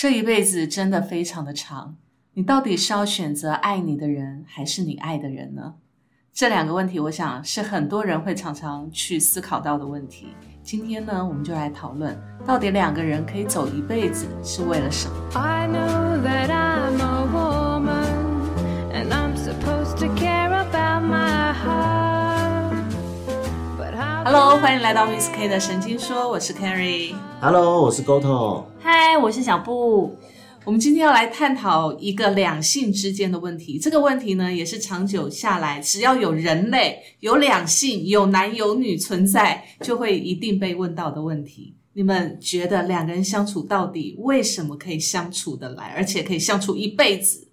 这一辈子真的非常的长，你到底是要选择爱你的人，还是你爱的人呢？这两个问题，我想是很多人会常常去思考到的问题。今天呢，我们就来讨论，到底两个人可以走一辈子是为了什么？I know that i Hello，欢迎来到 Miss K 的神经说，我是 Carrie。Hello，我是 Goto。嗨，我是小布。我们今天要来探讨一个两性之间的问题。这个问题呢，也是长久下来，只要有人类、有两性、有男有女存在，就会一定被问到的问题。你们觉得两个人相处到底为什么可以相处得来，而且可以相处一辈子？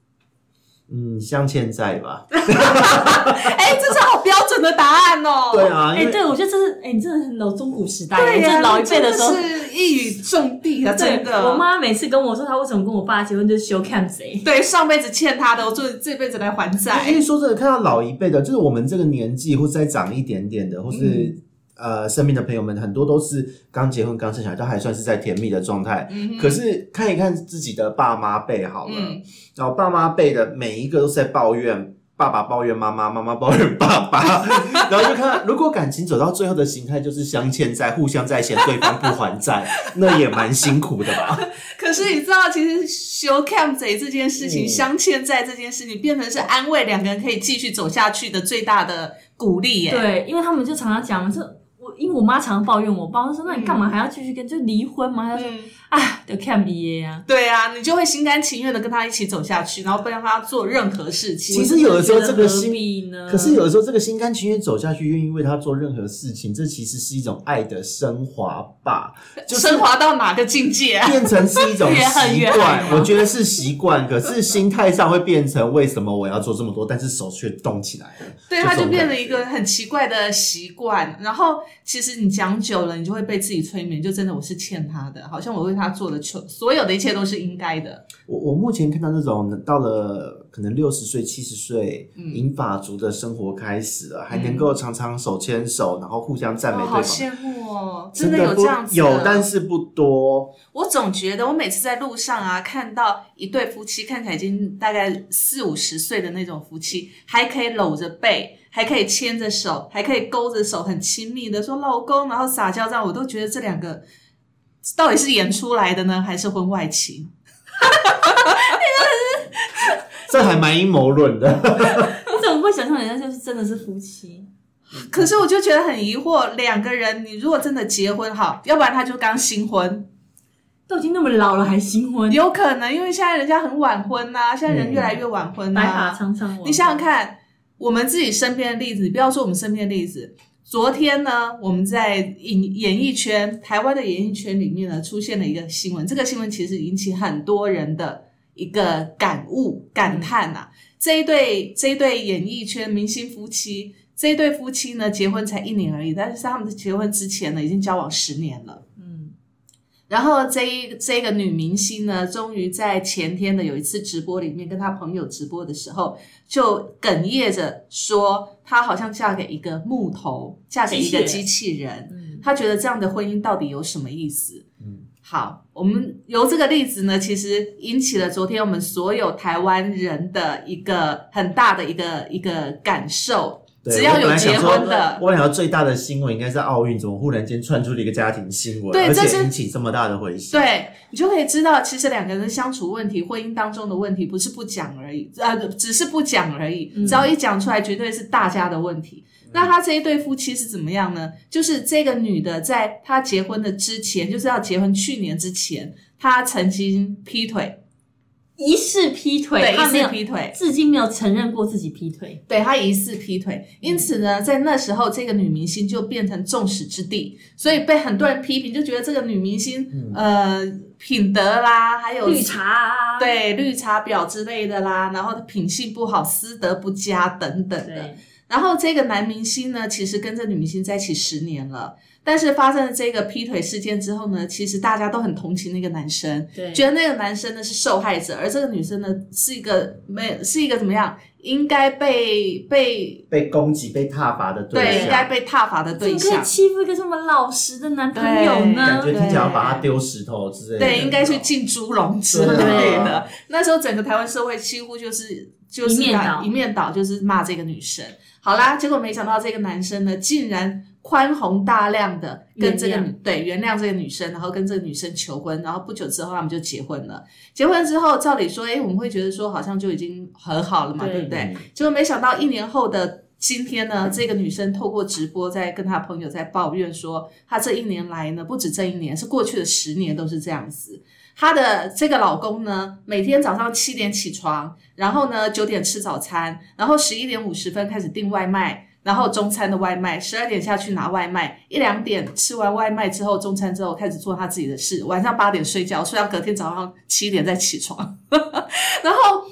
嗯，镶嵌在吧？哎，这是好标准的答案哦。对啊，哎、对，我觉得这是哎、你真的很老中古时代，老一辈的时候。真是一语中的啊，真对，的。我妈每次跟我说她为什么跟我爸结婚，就是修看谁。对上辈子欠他的，我这这辈子来还因债。为说真的，看到老一辈的，就是我们这个年纪，或是再长一点点的，或是、嗯呃身边的朋友们，很多都是刚结婚、刚生小孩，都还算是在甜蜜的状态。嗯可是看一看自己的爸妈辈好了，嗯然后爸妈辈的每一个都是在抱怨。爸爸抱怨妈妈，妈妈抱怨爸爸，然后就看，如果感情走到最后的形态就是镶嵌在，互相在嫌对方不还债，那也蛮辛苦的吧？可是你知道，其实修 cam 贼这件事情，嗯镶嵌在这件事情，变成是安慰两个人可以继续走下去的最大的鼓励耶。对，因为他们就常常讲，这我因为我妈常常抱怨我爸，我就说那你干嘛还要继续跟就离婚吗？她就说嗯，啊，就看毕业啊。对啊，你就会心甘情愿的跟他一起走下去，然后不让他做任何事情。其实有的时候这个心必呢？可是有的时候，这个心甘情愿走下去，愿意为他做任何事情，这其实是一种爱的升华吧，就是升华到哪个境界啊？变成是一种 习惯。我觉得是习惯，可是心态上会变成为什么我要做这么多，但是手却动起来了。对，他就变感了一个很奇怪的习惯。然后其实你讲久了，你就会被自己催眠，就真的我是欠他的，好像我为他做的所所有的一切都是应该的。我我目前看到这种到了可能六十岁、七十岁，嗯银发族的生活开始了，还能够常常手牵手，然后互相赞美哦，对方。好羡慕哦！真的有这样子有，但是不多。我总觉得，我每次在路上啊，看到一对夫妻，看起来已经大概四五十岁的那种夫妻，还可以搂着背，还可以牵着手，还可以勾着手，很亲密的说“老公”，然后撒娇这样，我都觉得这两个到底是演出来的呢，还是婚外情？这还蛮阴谋论的。你怎么会想象人家就是真的是夫妻？可是我就觉得很疑惑，两个人，你如果真的结婚好，要不然他就刚新婚，都已经那么老了还新婚，有可能，因为现在人家很晚婚呐、现在人越来越晚婚呐、白发苍苍。你想想，看，我们自己身边的例子，你不要说我们身边的例子。昨天呢，我们在演演艺圈，台湾的演艺圈里面呢，出现了一个新闻。这个新闻其实引起很多人的一个感悟、感叹啊。这一对这一对演艺圈明星夫妻，这一对夫妻呢，结婚才一年而已，但是他们结婚之前呢，已经交往十年了。嗯，然后这一这个女明星呢，终于在前天的有一次直播里面跟她朋友直播的时候，就哽咽着说，她好像嫁给一个木头，嫁给一个机机器人。嗯她觉得这样的婚姻到底有什么意思？嗯，好，我们由这个例子呢，其实引起了昨天我们所有台湾人的一个很大的一个一个感受。对只要有结婚的说我想要最大的新闻应该是奥运，怎么忽然间窜出了一个家庭新闻，而对这是且引起这么大的回响？，对你就可以知道，其实两个人相处问题、婚姻当中的问题，不是不讲而已，呃，只是不讲而已。嗯只要一讲出来，绝对是大家的问题。那他这一对夫妻是怎么样呢？就是这个女的在她结婚的之前，就是要结婚去年之前，她曾经劈腿，疑似劈腿，对，疑似他没有，劈腿，至今没有承认过自己劈腿。对她疑似劈腿，因此呢，在那时候这个女明星就变成众矢之的，所以被很多人批评，就觉得这个女明星、呃品德啦，还有绿茶啊，对绿茶婊之类的啦，然后品性不好、私德不佳等等的。然后这个男明星呢，其实跟这女明星在一起十年了。但是发生了这个劈腿事件之后呢，其实大家都很同情那个男生，对觉得那个男生呢是受害者，而这个女生呢是一个没是一个怎么样，应该被被被攻击、被挞伐的对应该，被挞伐的对怎么可以象。欺负一个这么老实的男朋友呢感呢？觉听起来要把他丢石头之类的。对，应该去进猪笼之类的。那时候整个台湾社会几乎就是就是一面倒一面倒，就是骂这个女生。好啦，结果没想到这个男生呢，竟然宽宏大量的跟这个原女对原谅这个女生，然后跟这个女生求婚，然后不久之后他们就结婚了。结婚之后，照理说，哎，我们会觉得说好像就已经和好了嘛，对对不对？嗯结果没想到一年后的今天呢，这个女生透过直播在跟她朋友在抱怨说，她这一年来呢，不止这一年，是过去的十年都是这样子。她的这个老公呢，每天早上七点起床，然后呢九点吃早餐，然后十一点五十分开始订外卖。然后中餐的外卖，十二点下去拿外卖，一两点吃完外卖之后，中餐之后开始做他自己的事，晚上八点睡觉，睡到隔天早上七点再起床。然后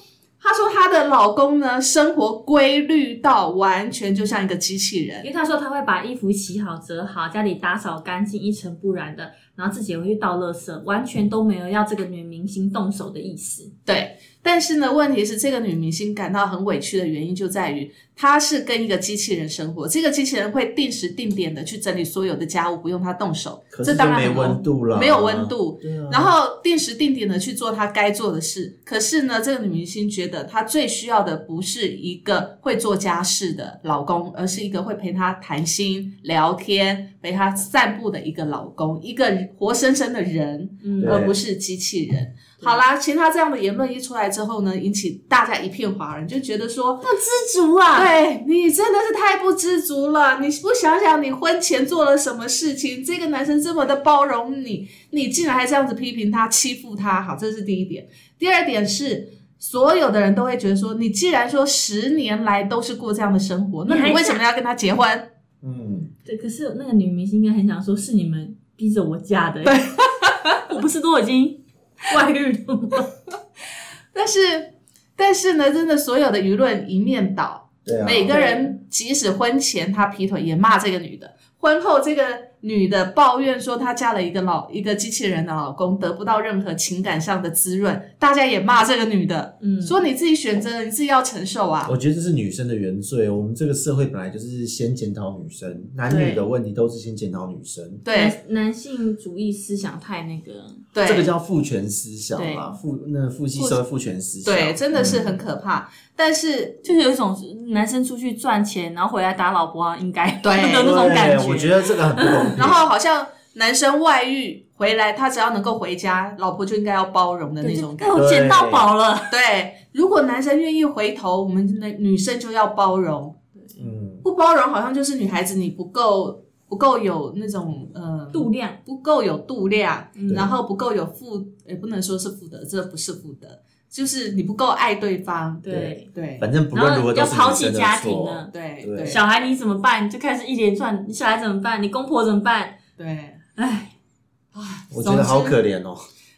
她说她的老公呢，生活规律到完全就像一个机器人因。为他说他会把衣服洗好、折好，家里打扫干净、一尘不染的，然后自己也会去倒垃圾，完全都没有要这个女明星动手的意思。对，但是呢，问题是这个女明星感到很委屈的原因就在于，她是跟一个机器人生活，这个机器人会定时定点的去整理所有的家务，不用她动手，这当然很温度了，没有温度。啊，然后定时定点的去做她该做的事。可是呢，这个女明星觉得她最需要的不是一个会做家事的老公，而是一个会陪她谈心、聊天、陪她散步的一个老公，一个活生生的人，嗯而不是机器人。好啦，其实她这样的言论一出来之后呢，引起大家一片哗然，就觉得说，不知足啊！对你真的是太不知足了！你不想想你婚前做了什么事情？这个男生这么的包容你，你竟然还这样子批评他、欺负他，好，这是第一点。第二点是，所有的人都会觉得说，你既然说十年来都是过这样的生活，那你为什么要跟他结婚？嗯，对，可是那个女明星应该很想说，是你们逼着我嫁的，我不是都已经 外遇了吗？但是，但是呢，真的所有的舆论一面倒，对啊，每个人即使婚前他劈腿也骂这个女的，婚后这个女的抱怨说她嫁了一个老一个机器人的老公，得不到任何情感上的滋润，大家也骂这个女的，嗯，说你自己选择了，你自己要承受啊。我觉得这是女生的原罪。我们这个社会本来就是先检讨女生，男女的问题都是先检讨女生。对男男性主义思想太那个，对，这个叫父权思想嘛，父那父系社会父权思想，对，真的是嗯很可怕。但是就是有一种男生出去赚钱，然后回来打老婆啊，应该对 有那种感觉我觉得这个很不公平。然后好像男生外遇回来，他只要能够回家，老婆就应该要包容的那种感觉。我捡到宝了。对，如果男生愿意回头，我们的女生就要包容。嗯，不包容好像就是女孩子你不够不够有那种呃度量，不够有度量，嗯然后不够有负，也不能说是负德，这不是负德，就是你不够爱对方。对，对反正不然后要论如何都是抛弃家。庭了。对对对小孩你怎么办？就开始一连串，你小孩怎么办？你公婆怎么办？对，唉，我觉得好可怜哦。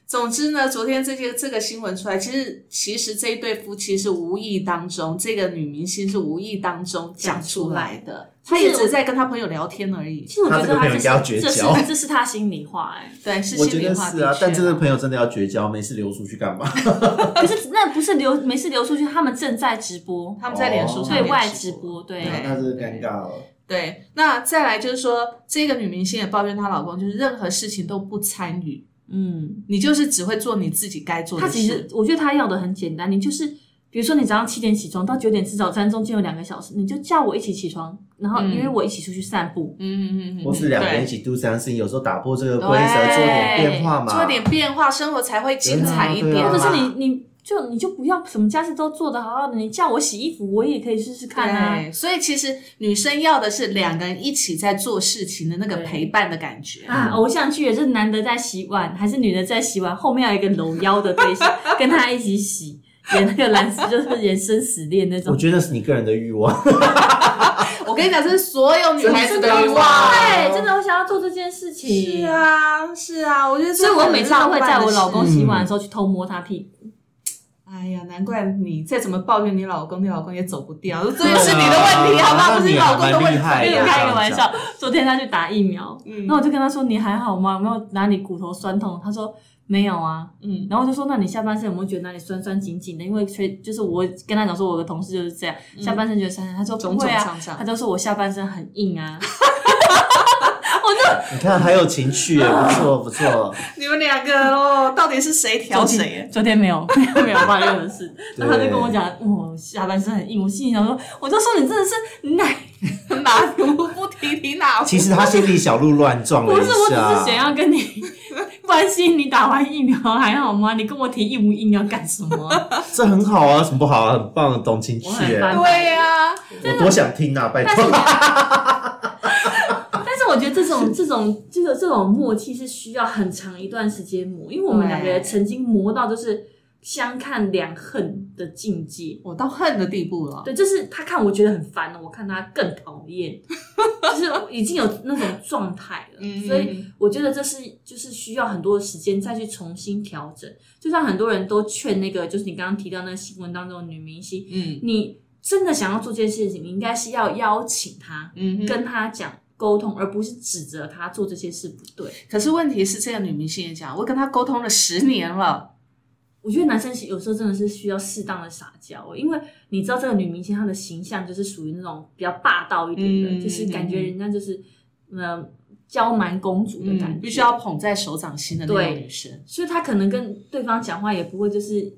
总之呢，昨天这些这个新闻出来，其实其实这一对夫妻是无意当中，这个女明星是无意当中讲出来的，她也只是在跟她朋友聊天而已。其。实我觉得她这朋友应该要是这是绝交。这是她心里话哎、对，是心里话得是啊但这个朋友真的要绝交，没事流出去干嘛？可是那不是流没事流出去，他们正在直播，他们在脸书对外直直播，对。对那这个尴尬了。对，那再来就是说，这个女明星也抱怨她老公，就是任何事情都不参与，嗯，你就是只会做你自己该做的事。他其实我觉得他要的很简单，你就是比如说你早上七点起床到九点吃早餐，中间有两个小时，你就叫我一起起床，然后嗯约我一起出去散步。嗯嗯嗯嗯，或是两个人一对起 do something，有时候打破这个对规则，做点变化嘛。做点变化，生活才会精彩一点嘛。对啊或者是你你就你就不要什么家事都做得好好的，你叫我洗衣服，我也可以试试看啊。对，所以其实女生要的是两个人一起在做事情的那个陪伴的感觉。啊，偶像剧也是男的在洗碗，还是女的在洗碗，后面有一个搂腰的对象 跟他一起洗，演那个蓝死就是演生死恋那种我。觉得是你个人的欲望。我跟你讲，这是所有女孩子的欲望。对，真的我想要做这件事情。是，啊，是啊，我觉得所以我每次都会在我老公洗碗的时候去偷摸他屁股。哎呀，难怪你再怎么抱怨你老公，你老公也走不掉，这也是你的问题，好吗？不是你老公的问题。跟你开一个玩笑，昨天他去打疫苗，嗯然后我就跟他说：“你还好吗？有没有哪里骨头酸痛？”他说：“没有啊。”嗯，然后我就说：“那你下半身有没有觉得哪里酸酸紧紧的？因为吹就是我跟他讲说，我的同事就是这样，下半身觉得酸酸。他说不会啊他就说我下半身很硬啊。你看还有情趣耶，不错不错。你们两个哦，到底是谁挑昨谁？昨天没有 没有没有发生任何事，对然后他就跟我讲，我下半身很硬。我心里想说，我就说你真的是奶，哪壶不提提哪壶。其实他心里小鹿乱撞了一不是，我只是想。要跟你关心你打完疫苗还好吗？你跟我提硬不硬要干什么？这很好啊，什么不好啊？很棒，懂情趣对呀、我多想听啊，拜托。这种这种这个这种默契是需要很长一段时间磨，因为我们两个人曾经磨到就是相看两恨的境界。我到恨的地步了。对，就是他看我觉得很烦了，我看他更讨厌，就是已经有那种状态了。嗯所以我觉得这是就是需要很多的时间再去重新调整。就像很多人都劝那个，就是你刚刚提到那个新闻当中的女明星，嗯你真的想要做这件事情，你应该是要邀请她，嗯，跟她讲沟通，而不是指责她做这些事不对。可是问题是，这个女明星也讲，我跟她沟通了十年了。我觉得男生有时候真的是需要适当的撒娇，因为你知道这个女明星她的形象就是属于那种比较霸道一点的，嗯就是感觉人家就是呃娇蛮公主的感觉，嗯，必须要捧在手掌心的那种女生，所以她可能跟对方讲话也不会就是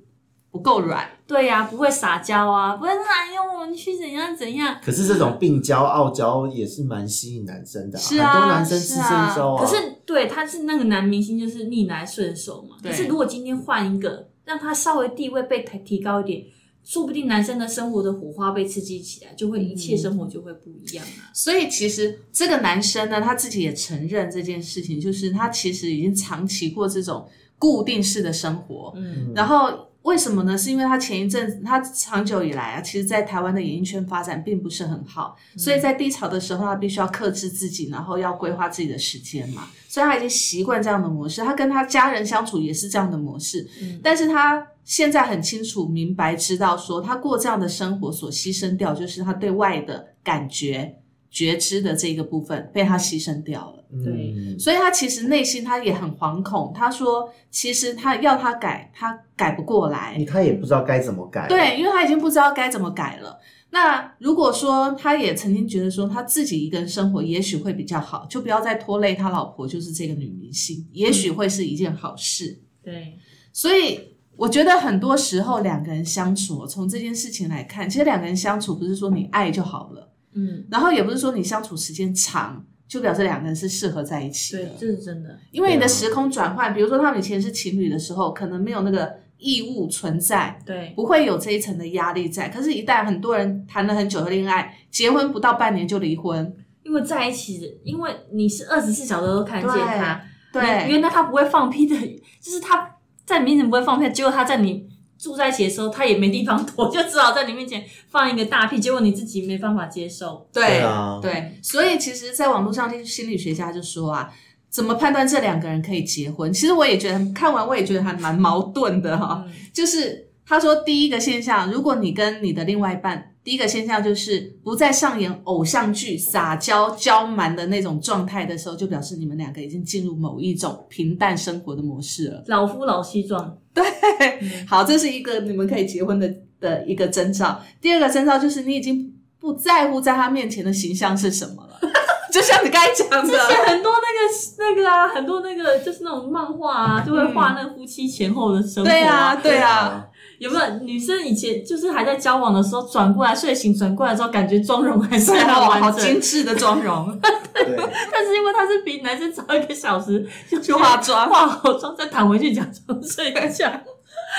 不够软。对呀、不会撒娇啊，不会哎呦我们去怎样怎样。可是这种病娇傲娇也是蛮吸引男生的、是啊很多男生吃这一招啊。可是对他是那个男明星，就是逆来顺受嘛。可是如果今天换一个，让他稍微地位被提提高一点，说不定男生的生活的火花被刺激起来，就会一切生活就会不一样啊。所以其实这个男生呢，他自己也承认这件事情，就是他其实已经长期过这种固定式的生活。嗯，然后为什么呢？是因为他前一阵子，他长久以来啊，其实在台湾的演艺圈发展并不是很好，所以在低潮的时候，他必须要克制自己，然后要规划自己的时间嘛。所以他已经习惯这样的模式，他跟他家人相处也是这样的模式。嗯但是他现在很清楚明白知道说，他过这样的生活所牺牲掉，就是他对外的感觉、觉知的这个部分被他牺牲掉了。对嗯所以他其实内心他也很惶恐。他说，其实他要他改，他改不过来。他也不知道该怎么改。，对，因为他已经不知道该怎么改了。那如果说他也曾经觉得说他自己一个人生活也许会比较好，就不要再拖累他老婆，就是这个女明星，也许会是一件好事。对，所以我觉得很多时候两个人相处，从这件事情来看，其实两个人相处不是说你爱就好了，嗯，然后也不是说你相处时间长就表示两个人是适合在一起的对，。这是真的。因为你的时空转换，比如说他们以前是情侣的时候，可能没有那个义务存在，对，不会有这一层的压力在。可是，一旦很多人谈了很久的恋爱，结婚不到半年就离婚，因为在一起，因为你是二十四小时都看见他，对你原来他不会放屁的，就是他在你面前不会放屁，结果他在你住在一起的时候，他也没地方躲，就只好在你面前放一个大屁，结果你自己没办法接受。对对啊对，所以其实，在网络上，心理学家就说啊，怎么判断这两个人可以结婚？其实我也觉得，看完我也觉得还蛮矛盾的哈、嗯就是他说，第一个现象，如果你跟你的另外一半，第一个现象就是不再上演偶像剧撒娇娇蛮的那种状态的时候，就表示你们两个已经进入某一种平淡生活的模式了。老夫老妻状，对 好，这是一个你们可以结婚的的一个征兆。第二个征兆就是你已经不在乎在他面前的形象是什么了，就像你刚才讲之前的，很多那个那个啊，很多那个就是那种漫画啊，就会画那夫妻前后的生活、对啊，对啊，，有没有女生以前就是还在交往的时候转过来睡醒转过来之后，感觉妆容还是很哦，好完整，精致的妆容，对，但是因为她是比男生早一个小时就去化妆。化好妆再躺回去假装睡觉，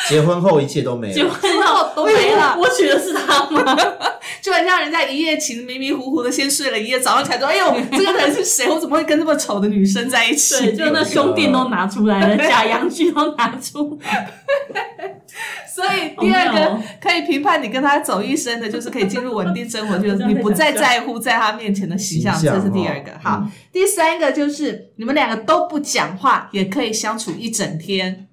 结婚后一切都没了结了。婚后都没了我娶的是她吗？就很像人家一夜情迷迷糊糊的先睡了一夜，早上起来说，哎呦，这个人是谁？我怎么会跟这么丑的女生在一起？对，就那胸垫都拿出来了，假阳具都拿出来。所以第二个可以评判你跟他走一生的，就是可以进入稳定生活，就是你不再在乎在他面前的形象，这是第二个。哦好嗯，第三个就是你们两个都不讲话，也可以相处一整天。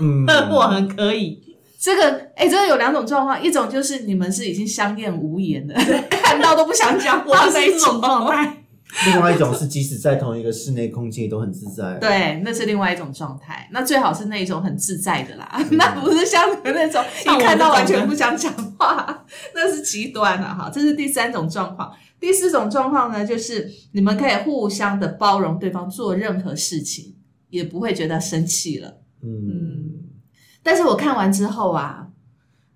嗯，我很可以，这个哎，这个有两种状况，一种就是你们是已经相厌无言的，看到都不想讲话那一这种状态。另外一种是即使在同一个室内空间也都很自在。对，那是另外一种状态。那最好是那一种很自在的啦，那不是像你们那种一看到完全不想讲话，那是极端了哈。这是第三种状况。第四种状况呢，就是你们可以互相的包容对方做任何事情，也不会觉得生气了。嗯，但是我看完之后啊，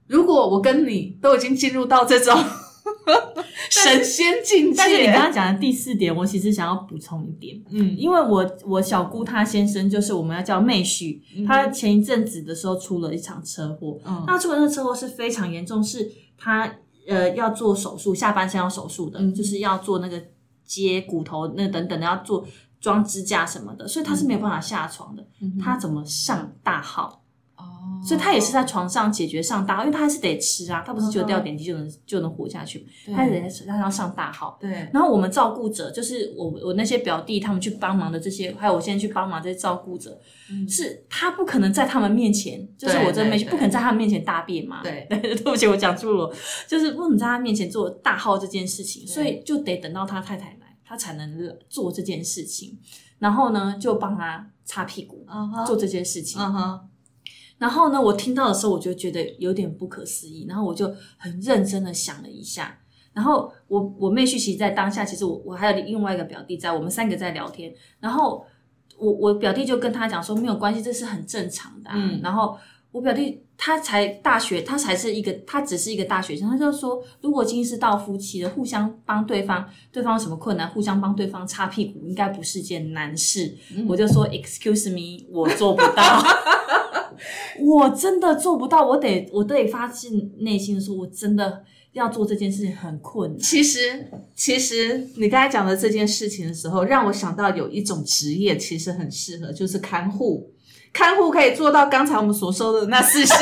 如果我跟你都已经进入到这种 神仙境界，但是你刚刚讲的第四点，我其实想要补充一点，嗯。因为我我小姑她先生就是我们要叫妹婿，嗯。他前一阵子的时候出了一场车祸，嗯。那出了那个车祸是非常严重，是他呃要做手术，下半身要手术的，嗯。就是要做那个接骨头那等等的，要做装支架什么的，所以他是没有办法下床的。嗯他怎么上大号？哦，所以他也是在床上解决上大号，因为他还是得吃啊，他不是只有掉点滴就能就能活下去，对他也得他要上大号。对，然后我们照顾者，就是我我那些表弟他们去帮忙的这些，还有我现在去帮忙这些照顾者，嗯是他不可能在他们面前，就是我这妹对对不可能在他们面前大便嘛。对对不起，我讲错了，就是不能在他面前做大号这件事情，所以就得等到他太太来，他才能做这件事情。然后呢，就帮他擦屁股，做这件事情。然后呢，我听到的时候，我就觉得有点不可思议，然后我就很认真的想了一下。然后我我妹婿其实，在当下，其实我我还有另外一个表弟在，我们三个在聊天。然后我我表弟就跟他讲说，没有关系，这是很正常的、啊。嗯然后我表弟他才大学，他才是一个，他只是一个大学生，他就说，如果今天是到夫妻的，互相帮对方，对方有什么困难，互相帮对方擦屁股，应该不是件难事。我就说，Excuse me，我做不到。我真的做不到，我得我得发自内心的说，我真的要做这件事情很困难。其实，其实你刚才讲的这件事情的时候，让我想到有一种职业其实很适合，就是看护。看护可以做到刚才我们所说的那四项，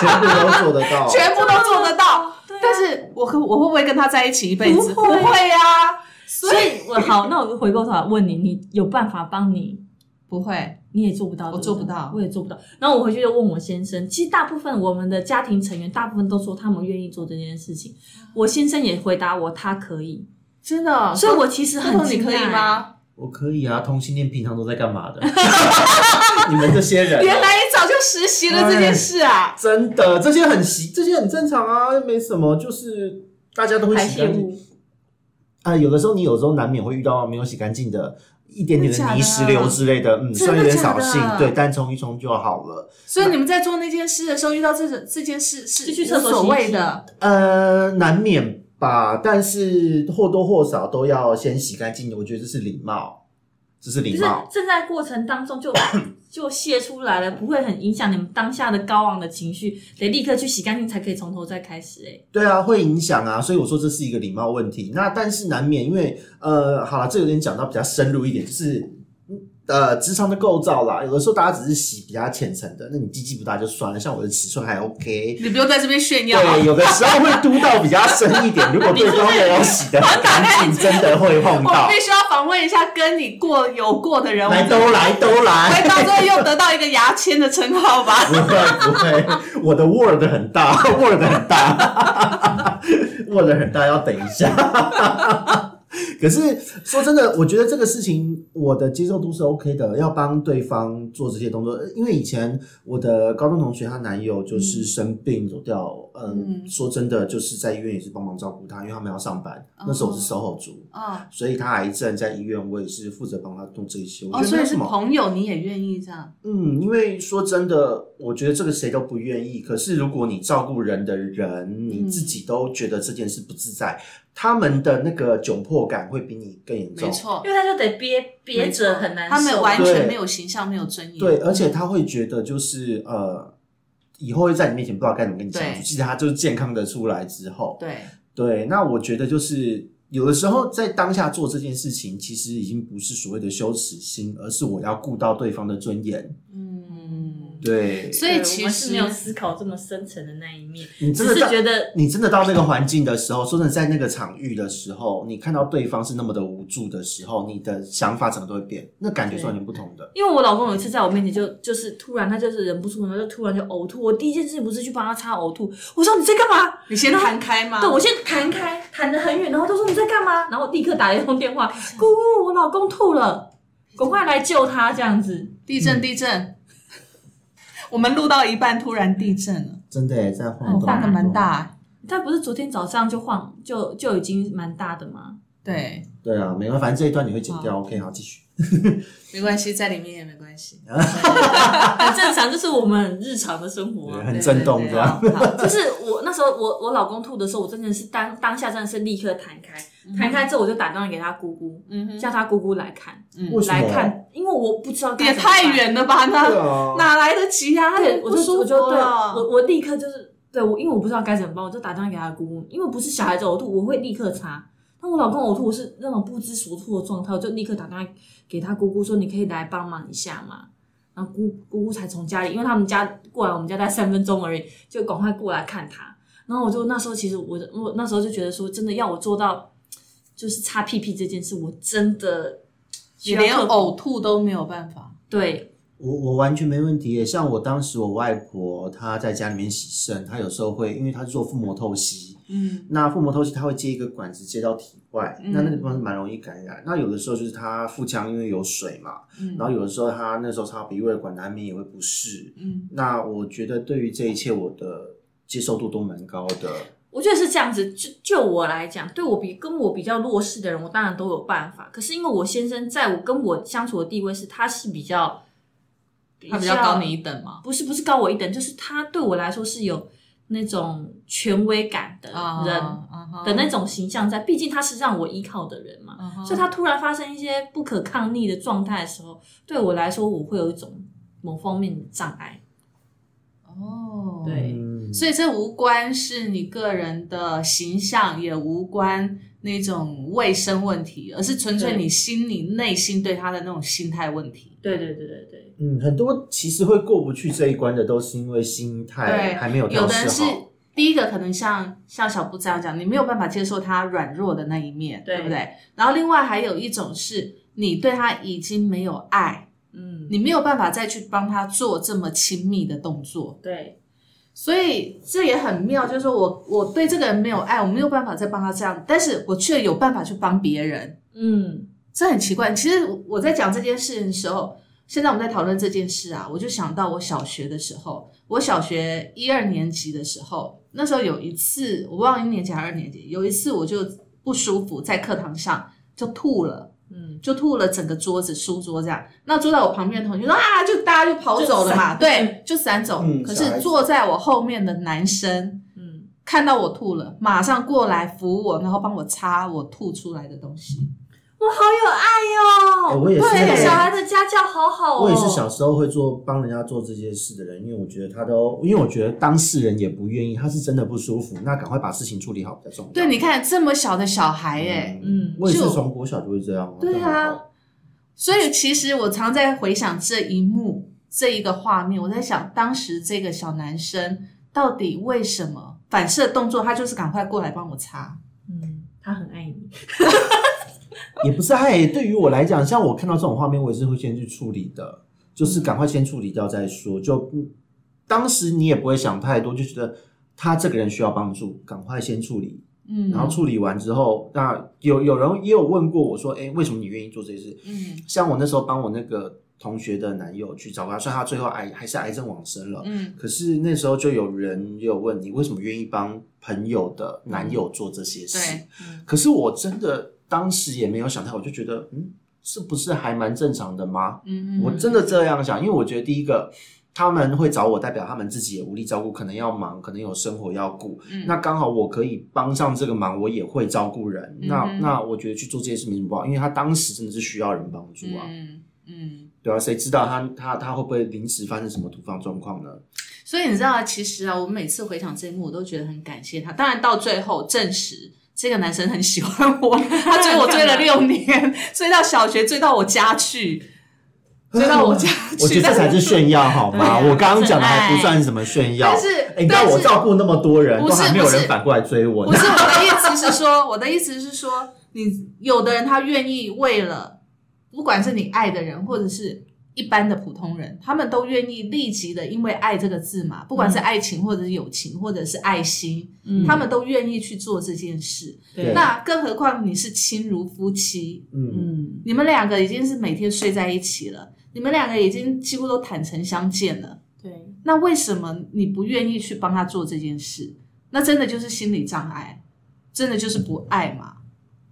全部都做得到。全部都做得到。啊但是我可我会不会跟他在一起一辈子？不会呀啊，所以我好，那我就回过头来问你，你有办法帮你？不会。你也做不到，我做不到我也做不到。然后我回去就问我先生，其实大部分我们的家庭成员，大部分都说他们愿意做这件事情。我先生也回答我，他可以。真的，哦所以我其实很很你可以？吗？我可以啊，同性恋平常都在干嘛的？你们这些人，原来你早就实习了这件事啊！真的这些很习，这些很正常啊，又没什么，就是大家都会洗干净物。啊。有的时候你有时候难免会遇到没有洗干净的。一点点的泥石流之类的，嗯，虽然有点扫兴的，对，但冲一冲就好了。所以你们在做那件事的时候，遇到这种这件事是就去厕所谓的。呃，难免吧，但是或多或少都要先洗干净，我觉得这是礼貌，这是礼就是貌。正在过程当中就就泄出来了，不会很影响你们当下的高昂的情绪，得立刻去洗干净才可以从头再开始、欸。对啊，会影响啊，所以我说这是一个礼貌问题。那但是难免，因为呃，好了，这有点讲到比较深入一点，就是呃，职场的构造啦。有的时候大家只是洗比较浅层的，那你鸡鸡不大就算了，像我的尺寸还 OK。你不用在这边炫耀。对，有的时候会嘟到比较深一点，如果对方没有洗的很干净，真的会碰我到。必须要访问一下跟你过有过的人，我来，都来，都来。回。到最后又得到一个牙签的称号吧？不会不会，我的 Word 很大，Word 很大，Word 很大，要等一下。可是说真的，我觉得这个事情我的接受度是 OK 的，要帮对方做这些动作。因为以前我的高中同学她男友就是生病走掉，嗯，嗯说真的就是在医院也是帮忙照顾他，因为他们要上班。那时候我是 SOHO 族，哦所以他癌症在医院，我也是负责帮他做这些。我哦，所以是觉得没有什么朋友，你也愿意这样？嗯，因为说真的，我觉得这个谁都不愿意。可是如果你照顾人的人，你自己都觉得这件事不自在，他们的那个窘迫感会比你更严重没。错，因为他就得憋憋着很难受，他们完全没有形象，没有尊严。对，而且他会觉得就是呃，以后会在你面前不知道该怎么跟你相处。对其实他就是健康的出来之后，对，对，那我觉得就是有的时候在当下做这件事情，其实已经不是所谓的羞耻心，而是我要顾到对方的尊严。嗯，对，所以其实是没有思考这么深层的那一面，你真只的是觉得你真的到那个环境的时候，说真的，在那个场域的时候，你看到对方是那么的无助的时候，你的想法整个都会变，那感觉是完全不同的。因为我老公有一次在我面前就就是突然他就是忍不住，然后就突然就呕吐。我第一件事情不是去帮他擦呕吐，我说你在干嘛？你先弹开吗？对我先弹开，弹得很远，然后他说你在干嘛？然后我立刻打了一通电话，姑姑，我老公吐了，赶快来救他，这样子。地震地震，我们录到一半突然地震了，真的耶，在晃动，晃的蛮。大。但不是昨天早上就晃，就就已经蛮大的吗？对，对啊，没关系，反正这一段你会剪掉。OK，好，继续。没关系，在里面也没关系。很正常，就是我们日常的生活、啊。很震动对这样对对好就是我那时候我我老公吐的时候，我真的是当当下真的是立刻弹开，弹开之后我就打电话给他姑姑，嗯，叫他姑姑来看，来看，因为我不知道也怎么办太。远了吧？对那啊，哪来得及啊？他对，也我就不舒服我就对我我立刻就是对我，因为我不知道该怎么办，我就打电话给他姑姑，因为不是小孩子呕吐，我会立刻擦。但我老公呕吐，我是那种不知所措的状态，我就立刻打电话给他姑姑说：“你可以来帮忙一下嘛？”然后姑姑姑才从家里，因为他们家过来我们家待三分钟而已，就赶快过来看他。然后我就那时候其实我我那时候就觉得说，真的要我做到就是擦屁屁这件事，我真的你连呕吐都没有办法。对我我完全没问题耶。像我当时我外婆她在家里面洗肾，她有时候会因为她是做腹膜透析，嗯那腹膜透析它会接一个管子接到体外，嗯那那个地方是蛮容易感染。那有的时候就是他腹腔因为有水嘛，嗯然后有的时候他那时候插鼻胃管难免也会不适。嗯，那我觉得对于这一切我的接受度都蛮高的。我觉得是这样子，就就我来讲，对我比跟我比较弱势的人，我当然都有办法。可是因为我先生在我跟我相处的地位是，他是比较，他比较高你一等嘛。不是不是高我一等，就是他对我来说是有那种权威感的啊人、啊的那种形象在，毕竟他是让我依靠的人嘛。所以他突然发生一些不可抗力的状态的时候，对我来说，我会有一种某方面的障碍。哦，对嗯，所以这无关是你个人的形象，也无关那种卫生问题，而是纯粹你心里内心对他的那种心态问题。对对对对对，嗯，很多其实会过不去这一关的，都是因为心态，还没有调有的人是。第一个可能像像小布这样讲，你没有办法接受他软弱的那一面，对对不对？然后另外还有一种是你对他已经没有爱，嗯，你没有办法再去帮他做这么亲密的动作，对所以这也很妙，就是说我我对这个人没有爱，我没有办法再帮他这样，但是我却有办法去帮别人，嗯这很奇怪。其实我在讲这件事的时候，现在我们在讨论这件事啊，我就想到我小学的时候，我小学一二年级的时候，那时候有一次，我忘了一年级还是二年级，有一次我就不舒服，在课堂上就吐了。嗯，就吐了整个桌子书桌这样，那坐在我旁边的同学说啊，就大家就跑走了嘛，对，就散走。可是坐在我后面的男生嗯，看到我吐了，马上过来扶我，然后帮我擦我吐出来的东西。哇，好有爱哦！哎我也是小孩的家教好好哦。我也是小时候会做帮人家做这些事的人，因为我觉得他都，因为我觉得当事人也不愿意，他是真的不舒服，那赶快把事情处理好比较重要。对，你看这么小的小孩哎，嗯我也是就从国小就会这样。对啊，所以其实我常在回想这一幕这一个画面，我在想当时这个小男生到底为什么反射动作，他就是赶快过来帮我擦。嗯，他很爱你。也不是爱。对于我来讲，像我看到这种画面，我也是会先去处理的，就是赶快先处理掉再说。就不当时你也不会想太多，就觉得他这个人需要帮助，赶快先处理。嗯，然后处理完之后，那有有人也有问过我说，哎，为什么你愿意做这些事？嗯像我那时候帮我那个同学的男友去找他，虽然他最后癌还是癌症往生了，嗯可是那时候就有人也有问你为什么愿意帮朋友的男友做这些事？对，可是我真的当时也没有想太，我就觉得，嗯，是不是还蛮正常的吗？嗯我真的这样想，因为我觉得第一个。他们会找我，代表他们自己也无力照顾，可能要忙，可能有生活要顾。嗯那刚好我可以帮上这个忙，我也会照顾人。那那我觉得去做这些事没什么不好，因为他当时真的是需要人帮助啊。嗯嗯，对啊，谁知道他他他会不会临时发生什么突发状况呢？所以你知道，其实啊，我每次回想这一幕，我都觉得很感谢他。当然到最后证实。这个男生很喜欢我，他追我追了六年，追到小学，追到我家去，追到我家，去。我觉得这才是炫耀，好吗？我刚刚讲的还不算什么炫耀。但是哎，你看我照顾那么多人，不是都还没有人反过来追我不。是我的意思是说，我的意思是说，你有的人他愿意为了，不管是你爱的人，或者是一般的普通人，他们都愿意立即的，因为爱这个字嘛，不管是爱情，或者是友情，或者是爱心，嗯他们都愿意去做这件事。对那更何况你是亲如夫妻，嗯，嗯你们两个已经是每天睡在一起了，你们两个已经几乎都坦诚相见了。对，那为什么你不愿意去帮他做这件事？那真的就是心理障碍，真的就是不爱嘛。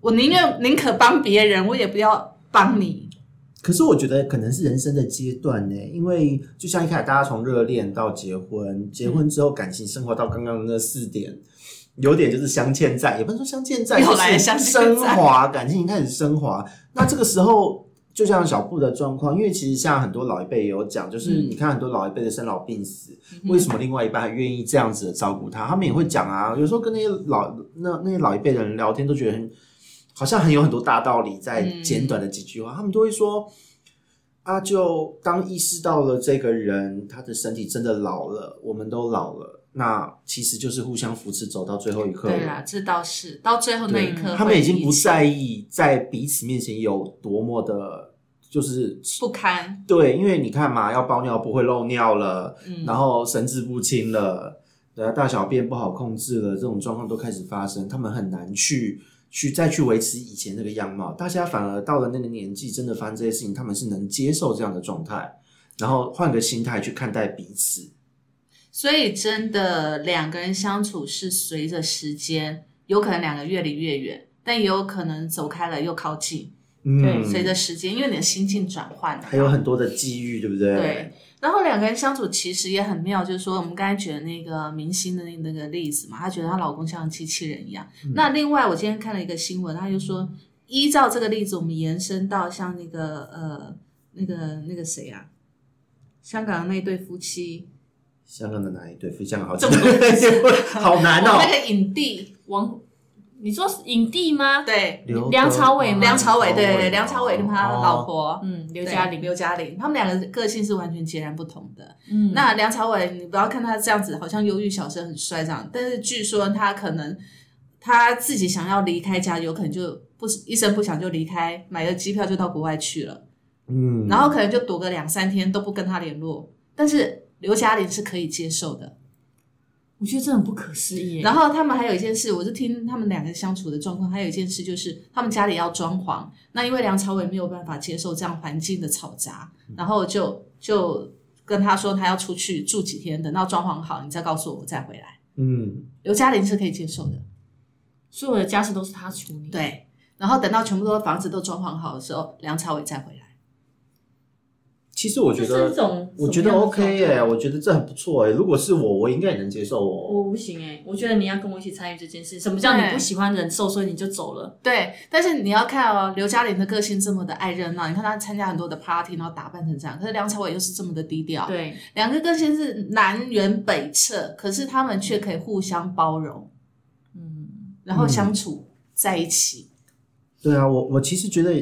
我宁愿宁可帮别人，我也不要帮你。可是我觉得可能是人生的阶段呢，因为就像一开始大家从热恋到结婚，结婚之后感情生活到刚刚的那四点，有点就是相嵌在，也不能说相欠债，又来了就是相欠升华，感情开始升华。那这个时候。就像小布的状况，因为其实像很多老一辈也有讲，就是嗯你看很多老一辈的生老病死，为什么另外一半还愿意这样子的照顾他？他们也会讲啊，有时候跟那些老那那些老一辈的人聊天，都觉得很好像很有很多大道理，在嗯简短的几句话，他们都会说啊，就当意识到了这个人他的身体真的老了，我们都老了，那其实就是互相扶持走到最后一刻。对啊，这倒是到最后那一刻，他们已经不在意在彼此面前有多么的，就是不堪。对，因为你看嘛，要包尿不会漏尿了，嗯然后神志不清了，对啊，大小便不好控制了，这种状况都开始发生，他们很难去去再去维持以前那个样貌。大家反而到了那个年纪，真的发生这些事情，他们是能接受这样的状态，然后换个心态去看待彼此。所以真的两个人相处是随着时间，有可能两个越离越远，但也有可能走开了又靠近。嗯，随着时间，因为你的心境转换还有很多的机遇，对不对？对，然后两个人相处其实也很妙，就是说我们刚才举的那个明星的那那个例子嘛，她觉得她老公像机器人一样。那另外，我今天看了一个新闻，她就说，依照这个例子，我们延伸到像那个呃那个那个谁啊，香港的那对夫妻，香港的哪一对？非香港好这么多 好难哦。那个影帝，王，你说影帝吗？对，梁朝伟吗梁朝伟，对对对，哦梁朝伟跟他老婆。嗯，刘嘉玲，刘嘉玲，他们两个个性是完全截然不同的。嗯，那梁朝伟，你不要看他这样子，好像忧郁小生很帅这样，但是据说他可能他自己想要离开家，有可能就不一声不响就离开，买了机票就到国外去了，嗯，然后可能就躲个两三天都不跟他联络。但是刘嘉玲是可以接受的。我觉得这很不可思议。然后他们还有一件事，我就听他们两个相处的状况，还有一件事就是他们家里要装潢，那因为梁朝伟没有办法接受这样环境的嘈杂，然后就就跟他说他要出去住几天，等到装潢好你再告诉我，我再回来。嗯，刘嘉玲是可以接受的，所有的家事都是他处理。，对。然后等到全部都房子都装潢好的时候，梁朝伟再回来。其实我觉得我觉得 OK 我觉得这很不错哎、如果是我，我应该也能接受哦。我不行哎，我觉得你要跟我一起参与这件事。什么叫你不喜欢忍受，所以你就走了？对，但是你要看哦，刘嘉玲的个性这么的爱热闹，你看她参加很多的 party，然后打扮成这样，可是梁朝伟又是这么的低调。，对，两个个性是南辕北辙，可是他们却可以互相包容，嗯，然后相处在一起。对啊，我我其实觉得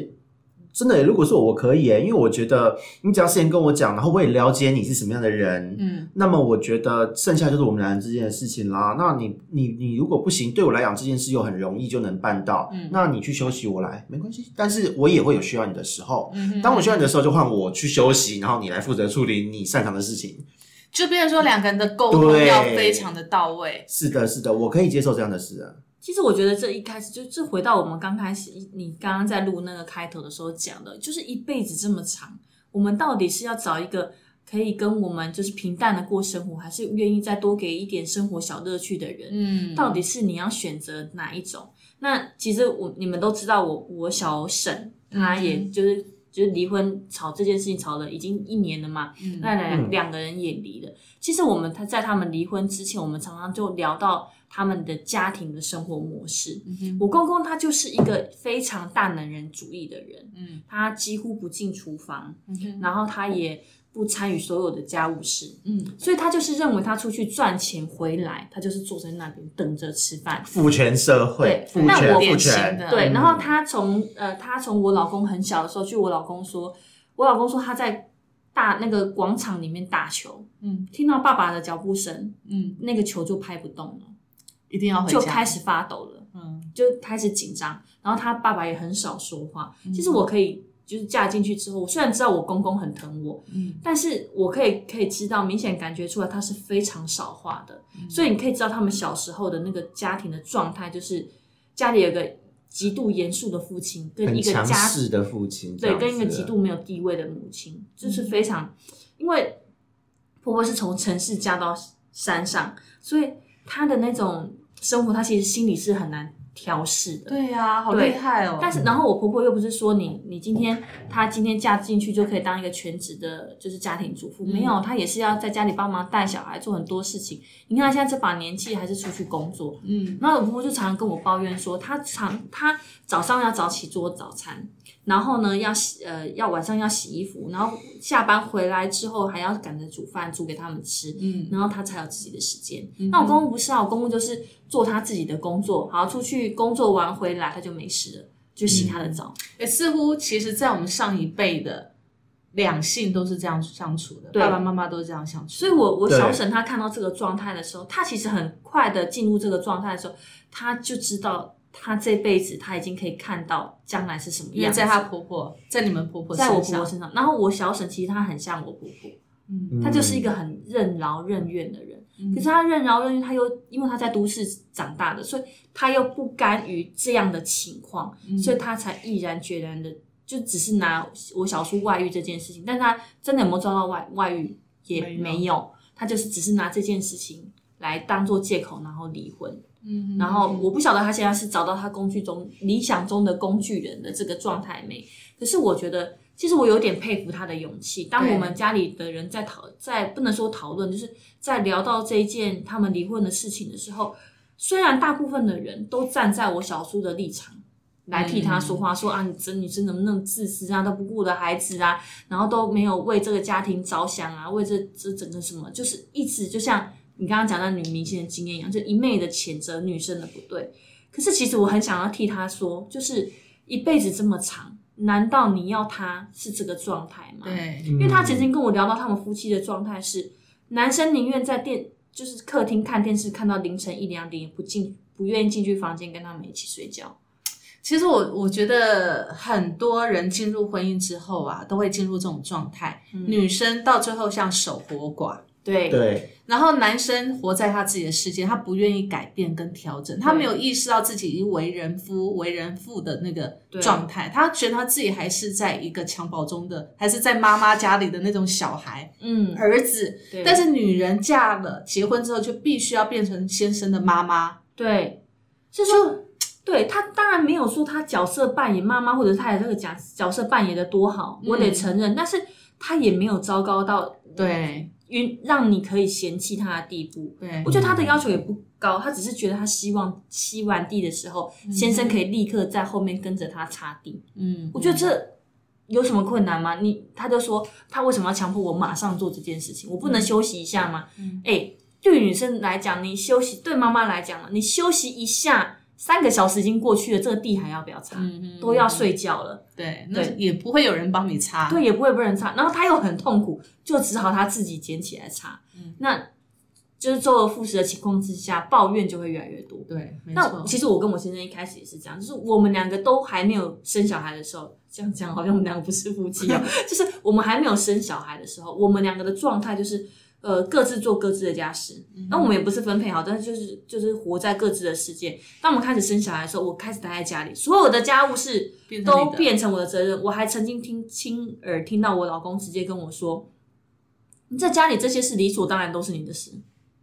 真的、如果是我，我可以耶、因为我觉得你只要事先跟我讲，然后我也了解你是什么样的人，嗯，那么我觉得剩下就是我们两人之间的事情啦。那你你你如果不行，对我来讲这件事又很容易就能办到，嗯那你去休息，我来没关系。但是我也会有需要你的时候，嗯当我需要你的时候，就换我去休息，然后你来负责处理你擅长的事情。就变成说两个人的沟通要非常的到位。是的，是的，我可以接受这样的事啊。其实我觉得这一开始就就回到我们刚开始，你刚刚在录那个开头的时候讲的，就是一辈子这么长，我们到底是要找一个可以跟我们就是平淡的过生活，还是愿意再多给一点生活小乐趣的人？嗯到底是你要选择哪一种？那其实我你们都知道我，我小沈他也嗯就是、就是离婚吵这件事情吵了已经一年了嘛，嗯那两嗯两个人也离了。其实我们他在他们离婚之前，我们常常就聊到他们的家庭的生活模式。嗯哼我公公他就是一个非常大男人主义的人，嗯他几乎不进厨房，然后他也不参与所有的家务事，嗯所以他就是认为他出去赚钱回来，他就是坐在那边等着吃饭。父权社会对，父那我权父权，的对，嗯然后他从呃，他从我老公很小的时候，据我老公说，我老公说他在大那个广场里面打球，嗯听到爸爸的脚步声，嗯，那个球就拍不动了，一定要回家，就开始发抖了。嗯。就开始紧张，然后他爸爸也很少说话。嗯。其实我可以就是嫁进去之后，我虽然知道我公公很疼我，嗯。但是我可以可以知道，明显感觉出来他是非常少话的，嗯。所以你可以知道他们小时候的那个家庭的状态，就是家里有个极度严肃的父亲，跟一个家世的父亲，对，跟一个极度没有地位的母亲，就是嗯。非常，因为婆婆是从城市嫁到山上，所以她的那种生活，她其实心里是很难调试的。对呀、好厉害哦。但是，然后我婆婆又不是说你，你今天她今天嫁进去就可以当一个全职的，就是家庭主妇，嗯没有，她也是要在家里帮忙带小孩，做很多事情。你看她现在这把年纪还是出去工作，嗯然后我婆婆就常常跟我抱怨说，她常她早上要早起做早餐，然后呢要洗呃要晚上要洗衣服，然后下班回来之后还要赶着煮饭煮给他们吃，嗯然后他才有自己的时间。嗯那我公公不是啊，我公公就是做他自己的工作，好出去工作完回来他就没事了，就洗他的澡。诶似乎其实，在我们上一辈的两性都是这样相处的，对爸爸妈妈都是这样相处。所以我我小沈他看到这个状态的时候，他其实很快的进入这个状态的时候，他就知道她这辈子她已经可以看到将来是什么样子。因为在她婆婆，在你们婆婆在我身上，婆婆身上，然后我小婶其实她很像我婆婆，嗯她就是一个很任劳任怨的人。嗯可是她任劳任怨，她又因为她在都市长大的，所以她又不甘于这样的情况，嗯所以她才毅然决然的就只是拿我小叔外遇这件事情，但她真的有没有遭到外外遇也没有没有，她就是只是拿这件事情来当做借口，然后离婚。嗯然后我不晓得他现在是找到他工具中理想中的工具人的这个状态没？可是我觉得，其实我有点佩服他的勇气。当我们家里的人在讨，在不能说讨论，就是在聊到这一件他们离婚的事情的时候，虽然大部分的人都站在我小叔的立场。来替他说话，说啊，你这女生怎么那么自私啊，都不顾的孩子啊，然后都没有为这个家庭着想啊，为这这整个什么，就是一直就像你刚刚讲到女明星的经验一样，就一昧的谴责女生的不对。可是其实我很想要替她说，就是一辈子这么长，难道你要她是这个状态吗？，对，因为她曾经跟我聊到他们夫妻的状态是，男生宁愿在电就是客厅看电视看到凌晨一两点，也不进不愿意进去房间跟他们一起睡觉。其实我我觉得很多人进入婚姻之后啊，都会进入这种状态。女生到最后像守活寡，对。对，然后男生活在他自己的世界，他不愿意改变跟调整，他没有意识到自己已经为人夫、为人父的那个状态，他觉得他自己还是在一个襁褓中的，还是在妈妈家里的那种小孩、嗯，儿子。对，但是女人嫁了、结婚之后，就必须要变成先生的妈妈。对，是说，对他当然没有说他角色扮演妈妈或者是他的这个角角色扮演的多好，我得承认，但是他也没有糟糕到对允让你可以嫌弃他的地步。对我觉得他的要求也不高，他只是觉得他希望吸完地的时候，先生可以立刻在后面跟着他擦地。嗯，我觉得这有什么困难吗？你他就说他为什么要强迫我马上做这件事情？我不能休息一下吗？嗯哎、对女生来讲，你休息；对妈妈来讲，你休息一下，三个小时已经过去了，这个地还要不要擦？都要睡觉了，对，那对也不会有人帮你擦。对，也不会有人擦。然后他又很痛苦，就只好他自己捡起来擦。嗯那就是周而复始的情况之下，抱怨就会越来越多。对，那。其实我跟我先生一开始也是这样，就是我们两个都还没有生小孩的时候，这样讲好像我们两个不是夫妻哦，就是我们还没有生小孩的时候，我们两个的状态就是。呃，各自做各自的家事，那、我们也不是分配好，但是就是就是活在各自的世界。当我们开始生小孩的时候，我开始待在家里，所有的家务事都变成我的责任。我还曾经听亲耳听到我老公直接跟我说：“你在家里这些事理所当然都是你的事。”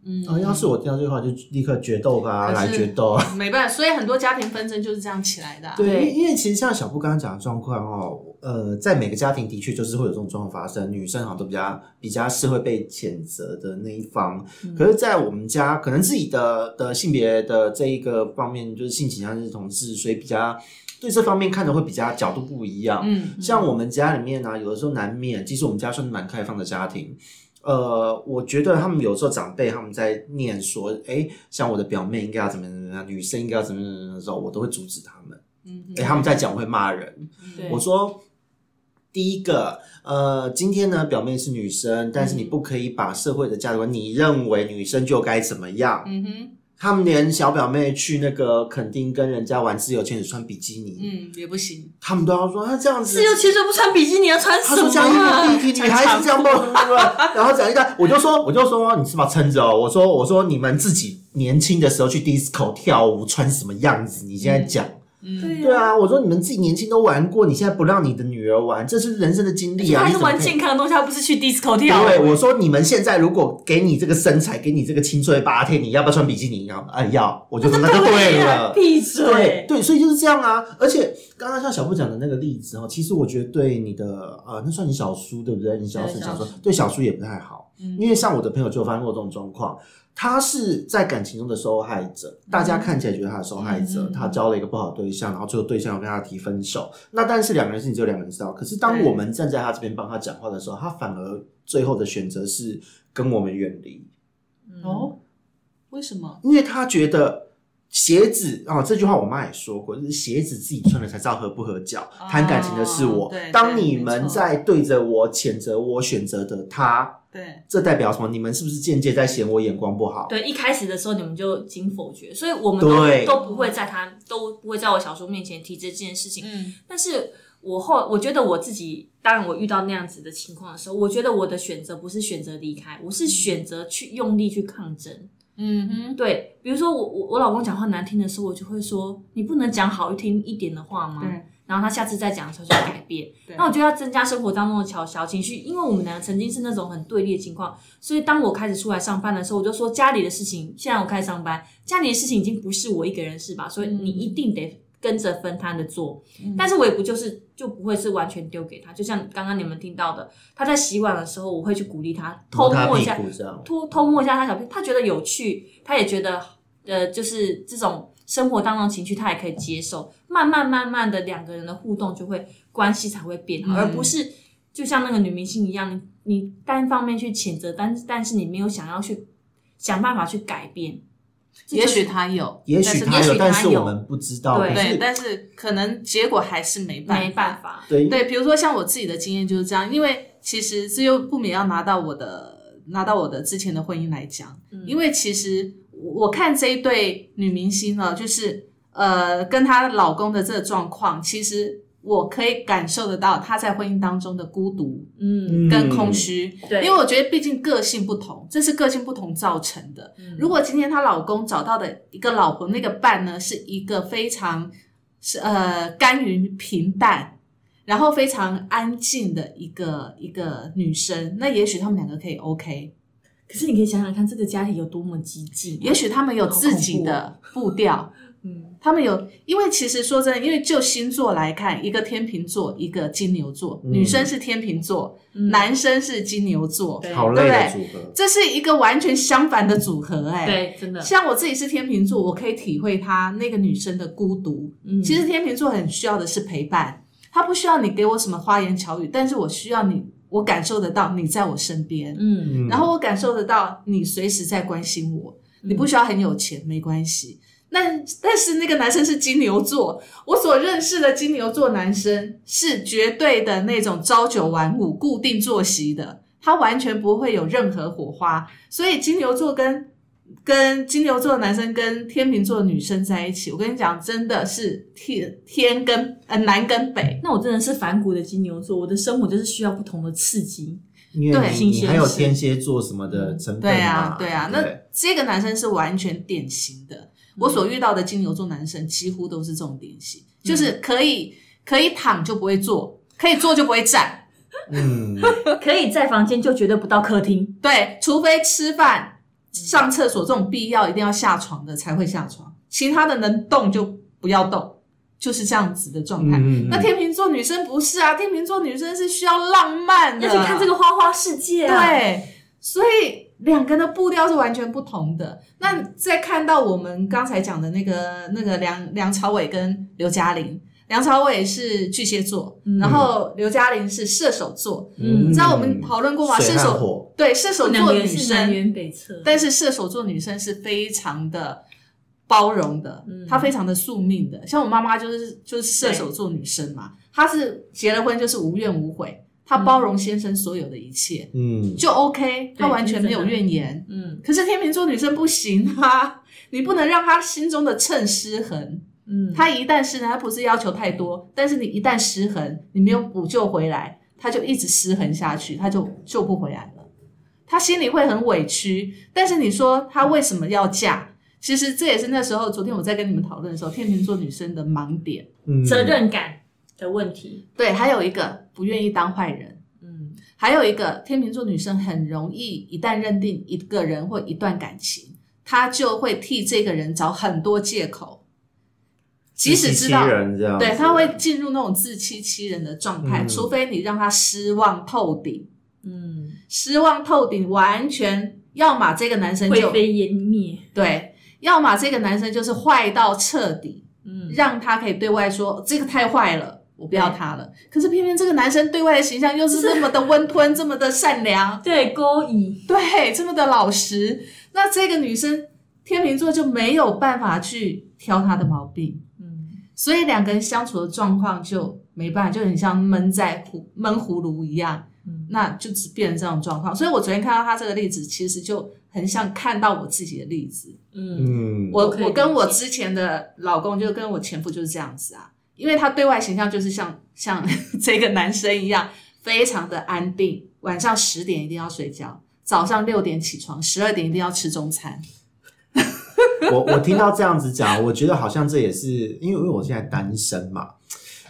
嗯啊，要是我听到这句话，就立刻决斗吧，来决斗。没办法，所以很多家庭纷争就是这样起来的啊、对，对因为因为其实像小布刚刚讲的状况哦，呃，在每个家庭的确就是会有这种状况发生，女生好像都比较比较是会被谴责的那一方。嗯可是，在我们家，可能自己的的性别的这一个方面，就是性倾向是同志，所以比较对这方面看的会比较角度不一样。嗯，像我们家里面呢、有的时候难免，其实我们家算是蛮开放的家庭。呃，我觉得他们有时候长辈他们在念说，哎，像我的表妹应该要怎么怎么样，女生应该要怎么怎么样的时候，我都会阻止他们。嗯哎、他们在讲我会骂人。对，我说，第一个，呃，今天呢，表妹是女生，但是你不可以把社会的价值观，你认为女生就该怎么样？嗯哼，他们连小表妹去那个垦丁跟人家玩自由潜水穿比基尼，嗯，也不行。他们都要说他这样子自由潜水不穿比基尼要穿什么女孩子这样不 然后讲一个，我就说我就说你是把撑着哦，我说我说你们自己年轻的时候去 disco 跳舞穿什么样子？你现在讲，嗯，对啊，我说你们自己年轻都玩过，你现在不让你的女儿玩，这是人生的经历啊！他是玩健康的东西，他不是去 disco 跳舞。对，我说你们现在如果给你这个身材，给你这个青春八天，你要不要穿比基尼？要啊要，我就说那就对了。闭嘴！对，所以就是这样啊。而且刚刚像小布讲的那个例子哦，其实我觉得对你的呃，那算你小叔对不对？你小叔小婶小叔对小叔也不太好，嗯因为像我的朋友就有发生过这种状况。他是在感情中的受害者，大家看起来觉得他是受害者，他交了一个不好对象，然后最后对象要跟他提分手。那但是两个人事情只有两个人知道。可是当我们站在他这边帮他讲话的时候，他反而最后的选择是跟我们远离。哦，为什么？因为他觉得鞋子啊、这句话我妈也说过，就是鞋子自己穿了才知道合不合脚。哦谈感情的是我对，当你们在对着我谴责我选择的他，对，这代表什么？你们是不是间接在嫌我眼光不好？对，一开始的时候你们就已经否决，所以我们都都不会在他都不会在我小叔面前提这件事情。嗯但是我后我觉得我自己，当然我遇到那样子的情况的时候，我觉得我的选择不是选择离开，我是选择去用力去抗争。嗯哼，对，比如说我我我老公讲话难听的时候，我就会说你不能讲好听一点的话吗？对，然后他下次再讲的时候就改变。对那我觉得要增加生活当中的小小情绪，因为我们两个曾经是那种很对立的情况，所以当我开始出来上班的时候，我就说家里的事情，现在我开始上班，家里的事情已经不是我一个人事吧，所以你一定得跟着分摊的做。但是我也不就是就不会是完全丢给他，就像刚刚你们听到的，他在洗碗的时候，我会去鼓励他，偷摸一下。偷偷摸一下他小屁，他觉得有趣，他也觉得呃，就是这种生活当中情绪，他也可以接受。慢慢慢慢的，两个人的互动就会关系才会变好，嗯而不是就像那个女明星一样，你你单方面去谴责，但但是你没有想要去想办法去改变。也许他有，也许他有，也许他有但是我们不知道。对但是可能结果还是没办法。没办法，对对，比如说像我自己的经验就是这样，因为其实这又不免要拿到我的拿到我的之前的婚姻来讲，因为其实我看这一对女明星呢，就是呃跟她老公的这个状况，其实我可以感受得到他在婚姻当中的孤独嗯，跟空虚，对，因为我觉得毕竟个性不同，这是个性不同造成的。如果今天她老公找到的一个老婆，那个伴呢是一个非常是呃甘于平淡，然后非常安静的一个一个女生，那也许他们两个可以 OK，可是你可以想想看，这个家庭有多么激进，也许他们有自己的步调。嗯，他们有，因为其实说真的，因为就星座来看，一个天秤座，一个金牛座，嗯。女生是天秤座，男生是金牛座，对。好累的组合。这是一个完全相反的组合、哎，对，真的，像我自己是天秤座，我可以体会她那个女生的孤独。嗯。其实天秤座很需要的是陪伴，他不需要你给我什么花言巧语，但是我需要你，我感受得到你在我身边，嗯，嗯。然后我感受得到你随时在关心我。你不需要很有钱，没关系。那但是那个男生是金牛座，我所认识的金牛座男生是绝对的那种朝九晚五、固定作息的，他完全不会有任何火花。所以金牛座跟跟金牛座的男生跟天秤座的女生在一起，我跟你讲，真的是天天跟呃南跟北。那我真的是反骨的金牛座，我的生活就是需要不同的刺激。因为对你新鲜你还有天蝎座什么的成分对啊，对啊，那这个男生是完全典型的。我所遇到的金牛座男生几乎都是这种典型，就是可以可以躺就不会坐，可以坐就不会站，嗯，可以在房间就绝对不到客厅。对，除非吃饭、上厕所这种必要一定要下床的才会下床，其他的能动就不要动，就是这样子的状态。嗯嗯嗯那天秤座女生不是啊，天秤座女生是需要浪漫的，要去看这个花花世界啊！，对，所以两个人的步调是完全不同的。那再看到我们刚才讲的那个那个梁梁朝伟跟刘嘉玲，梁朝伟是巨蟹座，然后刘嘉玲是射手座。嗯你知道我们讨论过吗？水和射手火，对射手两座女个人是南生，辕北辙。但是射手座女生是非常的包容的，嗯她非常的宿命的。像我妈妈就是就是射手座女生嘛，她是结了婚就是无怨无悔，她包容先生所有的一切，嗯，就 OK，他完全没有怨言。嗯可是天秤座女生不行啊，你不能让她心中的秤失衡。嗯，她一旦失衡，她不是要求太多，但是你一旦失衡，你没有补救回来，她就一直失衡下去，她就救不回来了。她心里会很委屈，但是你说她为什么要嫁？其实这也是那时候，昨天我在跟你们讨论的时候，天秤座女生的盲点。嗯责任感的问题。对，还有一个不愿意当坏人，嗯还有一个天秤座女生很容易，一旦认定一个人或一段感情，她就会替这个人找很多借口，即使知道自欺欺人这样，对，他会进入那种自欺欺人的状态，嗯。除非你让他失望透顶，嗯，失望透顶，完全要么这个男生就灰飞烟灭。对，要么这个男生就是坏到彻底，嗯，让他可以对外说这个太坏了。我不要他了，可是偏偏这个男生对外的形象又是这么的温吞，这么的善良，对勾引。对，这么的老实。那这个女生天秤座就没有办法去挑他的毛病，嗯所以两个人相处的状况就没办法，就很像闷在葫闷葫芦一样，嗯那就只变成这种状况。所以我昨天看到他这个例子，其实就很像看到我自己的例子。嗯嗯，我我跟我之前的老公，就跟我前夫就是这样子啊，因为他对外形象就是像像 这个男生一样，非常的安定，晚上十点一定要睡觉，早上六点起床，十二点一定要吃中餐。我我听到这样子讲，我觉得好像这也是因为因为我现在单身嘛，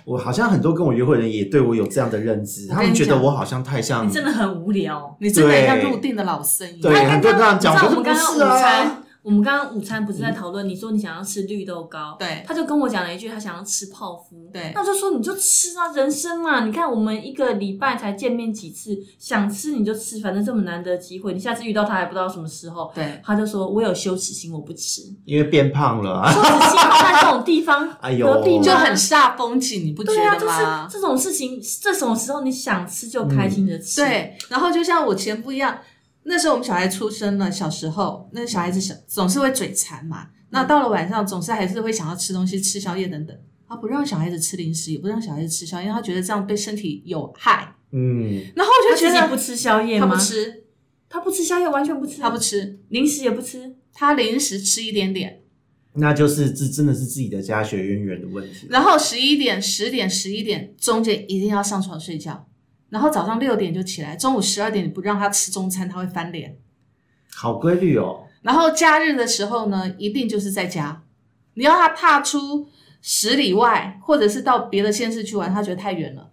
我好像很多跟我约会的人也对我有这样的认知，他们觉得我好像太像你，真的很无聊。你真的很像对入定的老僧一样。对，很多人这样讲，我们刚刚午餐，，我们刚刚午餐不是在讨论，你说你想要吃绿豆糕，对他就跟我讲了一句，他想要吃泡芙。对那我就说你就吃啊，人生嘛，你看我们一个礼拜才见面几次，想吃你就吃，反正这么难得机会，你下次遇到他还不知道什么时候。对，他就说我有羞耻心，我不吃。因为变胖了啊，羞耻心在这种地方，哎呦何必呢就很煞风景，你不觉对啊，得就是吗？这种事情，这种时候你想吃就开心的吃。，对，然后就像我前夫一样，那时候我们小孩出生了，小时候那小孩子小总是会嘴馋嘛，那到了晚上总是还是会想要吃东西、吃宵夜等等。他不让小孩子吃零食，也不让小孩子吃宵夜，因为他觉得这样对身体有害。嗯，然后我就觉得自己不吃宵夜他？不吃，他不吃宵夜，完全不吃。他不吃，零食也不吃。他零食吃一点点，那就是这真的是自己的家学渊源的问题。然后十一点、十点、十一点中间一定要上床睡觉，然后早上六点就起来，中午十二点你不让他吃中餐，他会翻脸。好规律哦，然后假日的时候呢，一定就是在家。你要他踏出十里外，或者是到别的县市去玩，他觉得太远了，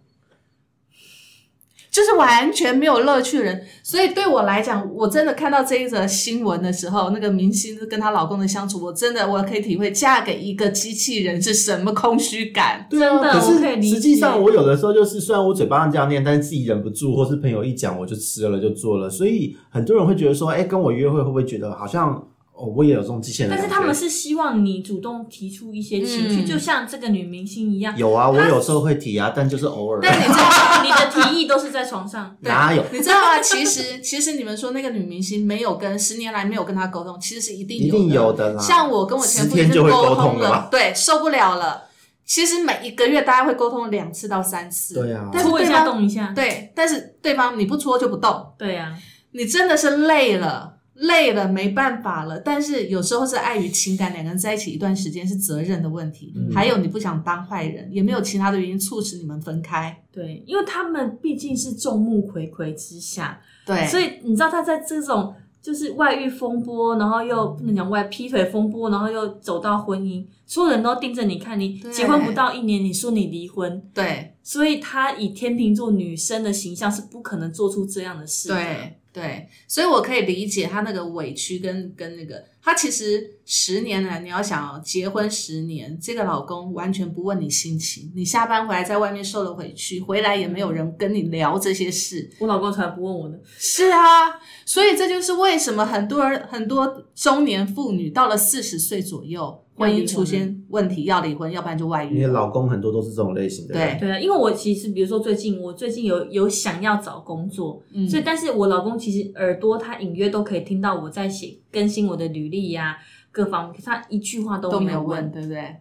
就是完全没有乐趣的人。所以对我来讲，我真的看到这一则新闻的时候，那个明星跟她老公的相处，我真的我可以体会嫁给一个机器人是什么空虚感。对啊，真的可我可以理解是实际上我有的时候就是，虽然我嘴巴上这样念，但是自己忍不住，或是朋友一讲我就吃了就做了，所以很多人会觉得说，哎，跟我约会会不会觉得好像哦，我也有这种机器人的但？是他们是希望你主动提出一些情绪，嗯就像这个女明星一样。有啊，我有时候会提啊，但就是偶尔。但你知道，你的提议都是在床上，哪有？你知道吗？其实，其实你们说那个女明星没有跟十年来没有跟她沟通，其实是一定有的。一定有的啦。像我跟我前夫已经就会沟沟通了吧，对，受不了了。其实每一个月大家会沟通两次到三次，对啊但是搓一下对方动一下。对，但是对方你不搓就不动，对啊呀，你真的是累了，累了没办法了。但是有时候是碍于情感，两个人在一起一段时间是责任的问题，嗯还有你不想当坏人，也没有其他的原因促使你们分开。对，因为他们毕竟是众目睽睽之下，对，所以你知道他在这种就是外遇风波，然后又不能讲外劈腿风波，然后又走到婚姻，所有人都盯着你看，你结婚不到一年，你说你离婚，对所以他以天秤座女生的形象是不可能做出这样的事的。对对，所以我可以理解他那个委屈跟跟那个，他其实十年来，你要想哦，结婚十年，这个老公完全不问你心情，你下班回来在外面受了委屈，回来也没有人跟你聊这些事，我老公从来不问我呢，是啊，所以这就是为什么很多人很多中年妇女到了四十岁左右，婚姻要离婚出现问题要离婚，要不然就外遇因为。老公很多都是这种类型的人。对对啊，因为我其实比如说最近我最近有有想要找工作，嗯所以但是我老公其实耳朵他隐约都可以听到我在写更新我的履历呀、各方面，可是他一句话都没有没有问，。对不对？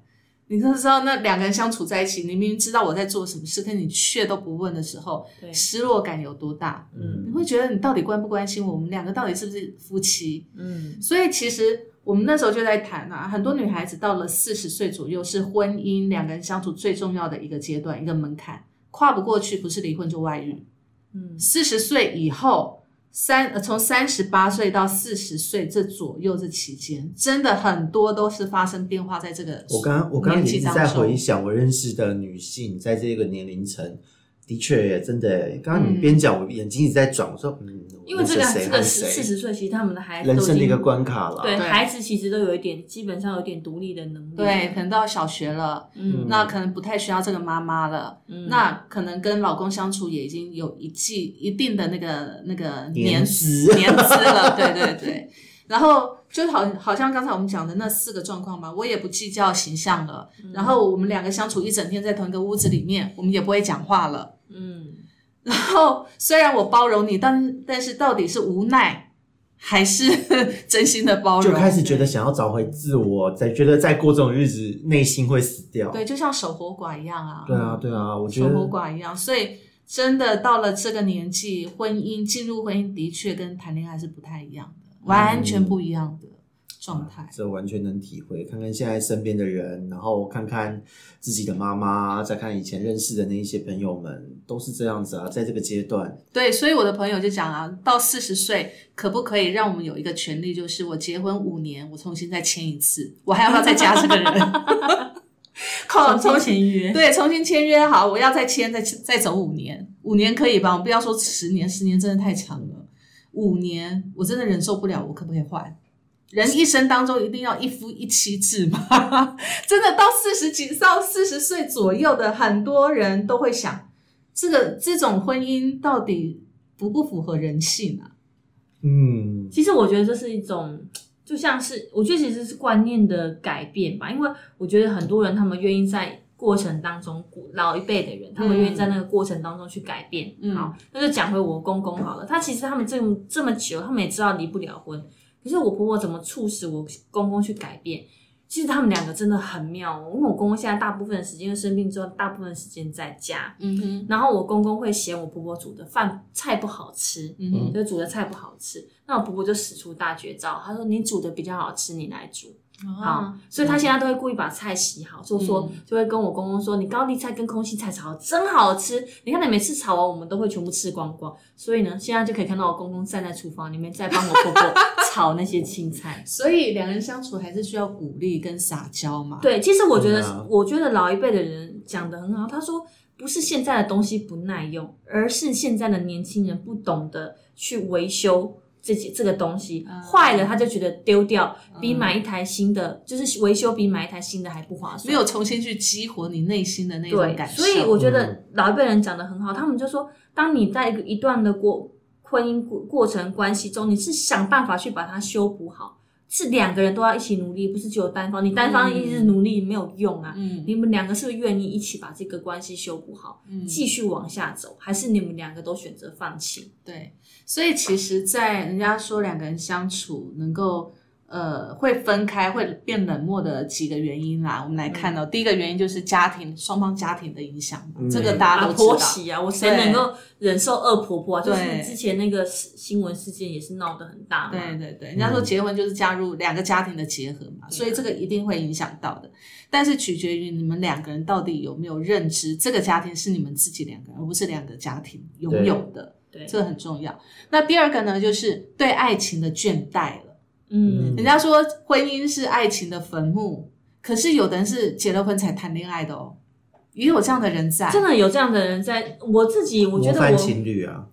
你就知道那两个人相处在一起，你明明知道我在做什么事，但你却都不问的时候，失落感有多大？嗯你会觉得你到底关不关心我？我们两个到底是不是夫妻？嗯所以其实我们那时候就在谈啊，很多女孩子到了四十岁左右是婚姻两个人相处最重要的一个阶段，一个门槛，跨不过去，不是离婚就外遇。嗯，四十岁以后，三呃从三十八岁到四十岁这左右这期间，真的很多都是发生变化在这个我刚刚我刚刚一直在回想我认识的女性，在这个年龄层，的确耶，真的耶。刚刚你嗯边讲，我眼睛一直在转，我说嗯，因为这个这个和谁四十岁，其实他们的孩子都已经人生的一个关卡了。对对孩子其实都有一点，基本上有点独立的能力。对，可能到小学了，嗯那可能不太需要这个妈妈了，嗯那可能跟老公相处也已经有一季一定的那个那个年年资年资了，对对对。然后就好好像刚才我们讲的那四个状况吧，我也不计较形象了，嗯然后我们两个相处一整天在同一个屋子里面，我们也不会讲话了。嗯，然后虽然我包容你，但但是到底是无奈还是真心的包容？就开始觉得想要找回自我，再觉得再过这种日子，内心会死掉。对，就像守活寡一样啊。对啊，对啊，我觉得守活寡一样，所以真的到了这个年纪，婚姻进入婚姻的确跟谈恋爱是不太一样的，完全不一样的状态。这完全能体会。看看现在身边的人，然后看看自己的妈妈，再看以前认识的那一些朋友们，都是这样子啊。在这个阶段，对，所以我的朋友就讲啊，到四十岁可不可以让我们有一个权利，就是我结婚五年，我重新再签一次，我还要不要再加这个人？靠，重重新签约。对，重新签约好，我要再签，再再走五年，五年可以吧？我们不要说十年，十年真的太长了。五年我真的忍受不了，我可不可以换？人一生当中一定要一夫一妻制吗？真的到四十几到四十岁左右的很多人都会想，这个这种婚姻到底符不符合人性啊？嗯，其实我觉得这是一种，就像是我觉得其实是观念的改变吧，因为我觉得很多人他们愿意在过程当中，老一辈的人他们愿意在那个过程当中去改变。嗯好，那就讲回我公公好了，他其实他们这么这么久，他们也知道离不了婚，可是我婆婆怎么促使我公公去改变？其实他们两个真的很妙哦，因为我公公现在大部分时间生病之后，大部分时间在家，嗯哼，然后我公公会嫌我婆婆煮的饭菜不好吃，嗯哼，就煮的菜不好吃，那我婆婆就使出大绝招，她说你煮的比较好吃，你来煮。好啊，，所以他现在都会故意把菜洗好，就说嗯就会跟我公公说，你高丽菜跟空心菜炒真好吃。你看你每次炒完，我们都会全部吃光光。所以呢，现在就可以看到我公公站在厨房里面在帮我婆婆 炒那些青菜。所以两人相处还是需要鼓励跟撒娇嘛。，对，其实我觉得，我觉得老一辈的人讲的很好。他说，不是现在的东西不耐用，而是现在的年轻人不懂得去维修这些这个东西，嗯。坏了他就觉得丢掉，比买一台新的，就是维修比买一台新的还不划算。没有重新去激活你内心的那种感，受。所以我觉嗯。得老一辈人讲的很好，他们就说，当你在一个一段的过婚姻过过程关系中，你是想办法去把它修补好，是两个人都要一起努力，不是只有单方，你单方一直努力没有用啊。嗯。你们两个是不是愿意一起把这个关系修补好，嗯。继续往下走，还是你们两个都选择放弃？对，所以其实，在人家说两个人相处能够呃会分开、会变冷漠的几个原因啦，我们来看到、第一个原因就是家庭双方家庭的影响，嗯这个大家啊，都知道。婆媳啊，我谁能够忍受恶婆婆啊？就是对之前那个事新闻事件也是闹得很大嘛。对对对，人家说结婚就是加入两个家庭的结合嘛，所以这个一定会影响到的。但是取决于你们两个人到底有没有认知，这个家庭是你们自己两个人，而不是两个家庭拥有的，对，这个很重要。那第二个呢，就是对爱情的倦怠了。嗯人家说婚姻是爱情的坟墓，可是有的人是结了婚才谈恋爱的哦，也有这样的人在。真的有这样的人在，我自己我觉模范得我情侣啊，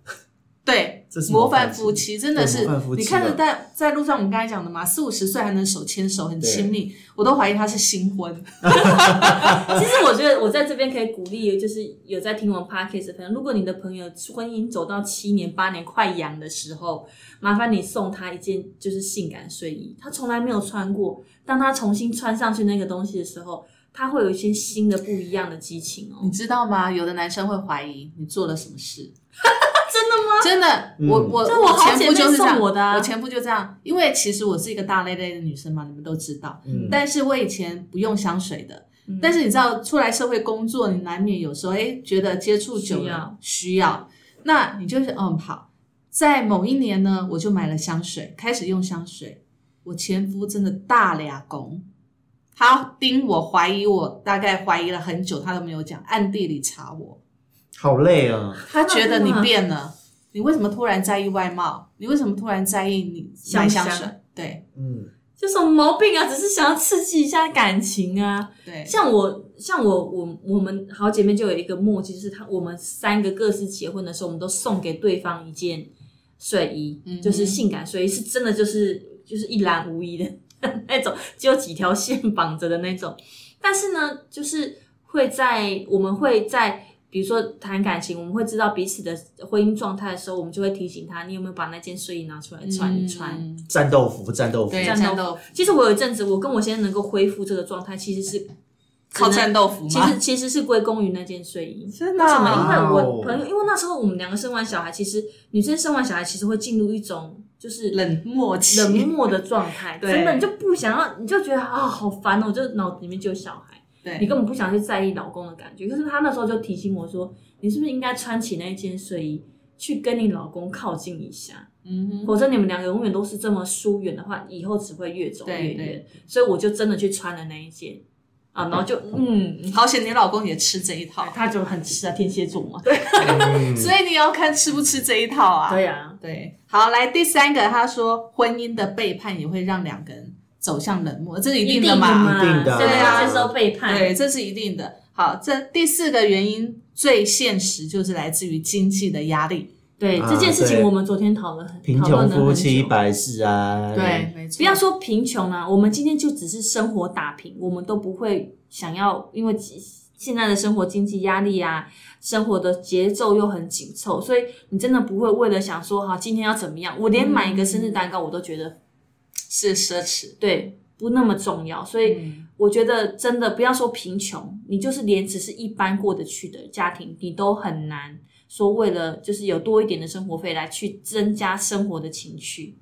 对，这是模范范夫妻，真的是模范夫妻你看着在在路上，我们刚才讲的嘛，四五十岁还能手牵手，很亲密，我都怀疑他是新婚。其实我觉得我在这边可以鼓励，就是有在听我们 podcast 的朋友，如果你的朋友婚姻走到七年、八年快阳的时候，麻烦你送他一件就是性感睡衣，他从来没有穿过，当他重新穿上去那个东西的时候，他会有一些新的不一样的激情哦你。知道吗？有的男生会怀疑你做了什么事。真的吗？真的，嗯我我这我好前夫就是这样，我的啊我前夫就这样，因为其实我是一个大咧咧的女生嘛，你们都知道。嗯但是我以前不用香水的，嗯但是你知道，出来社会工作，你难免有时候哎觉得接触久了需要需要，那你就是嗯好，在某一年呢，我就买了香水，开始用香水。我前夫真的大俩工，他盯我，怀疑我，大概怀疑了很久，他都没有讲，暗地里查我。好累啊！他觉得你变了，你为什么突然在意外貌？你为什么突然在意你买香水？对嗯，就什么毛病啊？只是想要刺激一下感情啊。对，像我，像我，我我们好姐妹就有一个默契，就是她我们三个各自结婚的时候，我们都送给对方一件睡衣，嗯就是性感睡衣，是真的就是就是一览无遗的那种，只有几条线绑着的那种。但是呢，就是会在我们会在比如说谈感情，我们会知道彼此的婚姻状态的时候，我们就会提醒他，你有没有把那件睡衣拿出来穿一穿？嗯战斗服，战斗服，战战斗其实我有一阵子，我跟我先生能够恢复这个状态，其实是靠战斗服吗？其实其实是归功于那件睡衣。真的为什么？因啊为我朋友，因为那时候我们两个生完小孩，其实女生生完小孩其实会进入一种就是冷漠，冷漠的状态，对真的你就不想要，你就觉得啊好烦哦，我就脑子里面就有小孩，对，你根本不想去在意老公的感觉。可是他那时候就提醒我说，你是不是应该穿起那件睡衣去跟你老公靠近一下？嗯哼，否则你们两个永远都是这么疏远的话，以后只会越走越对对远。所以我就真的去穿了那一件啊，然后就嗯，好险你老公也吃这一套，他就很吃啊，天蝎座嘛。嗯 所以你要看吃不吃这一套啊。对呀、对，好，来第三个，他说婚姻的背叛也会让两个人走向冷漠，这是一一定的嘛？对啊接受背叛？对，这是一定的。好，这第四个原因最现实就是来自于经济的压力。啊对这件事情，我们昨天讨论很贫讨论了很穷夫妻百事啊。对，，没错。不要说贫穷啊，我们今天就只是生活打平，我们都不会想要，因为现在的生活经济压力啊，生活的节奏又很紧凑，所以你真的不会为了想说哈，今天要怎么样，我连买一个生日蛋糕我都觉得是奢侈。对不那么重要，所以嗯我觉得真的不要说贫穷，你就是连只是一般过得去的家庭，你都很难说为了就是有多一点的生活费来去增加生活的情趣。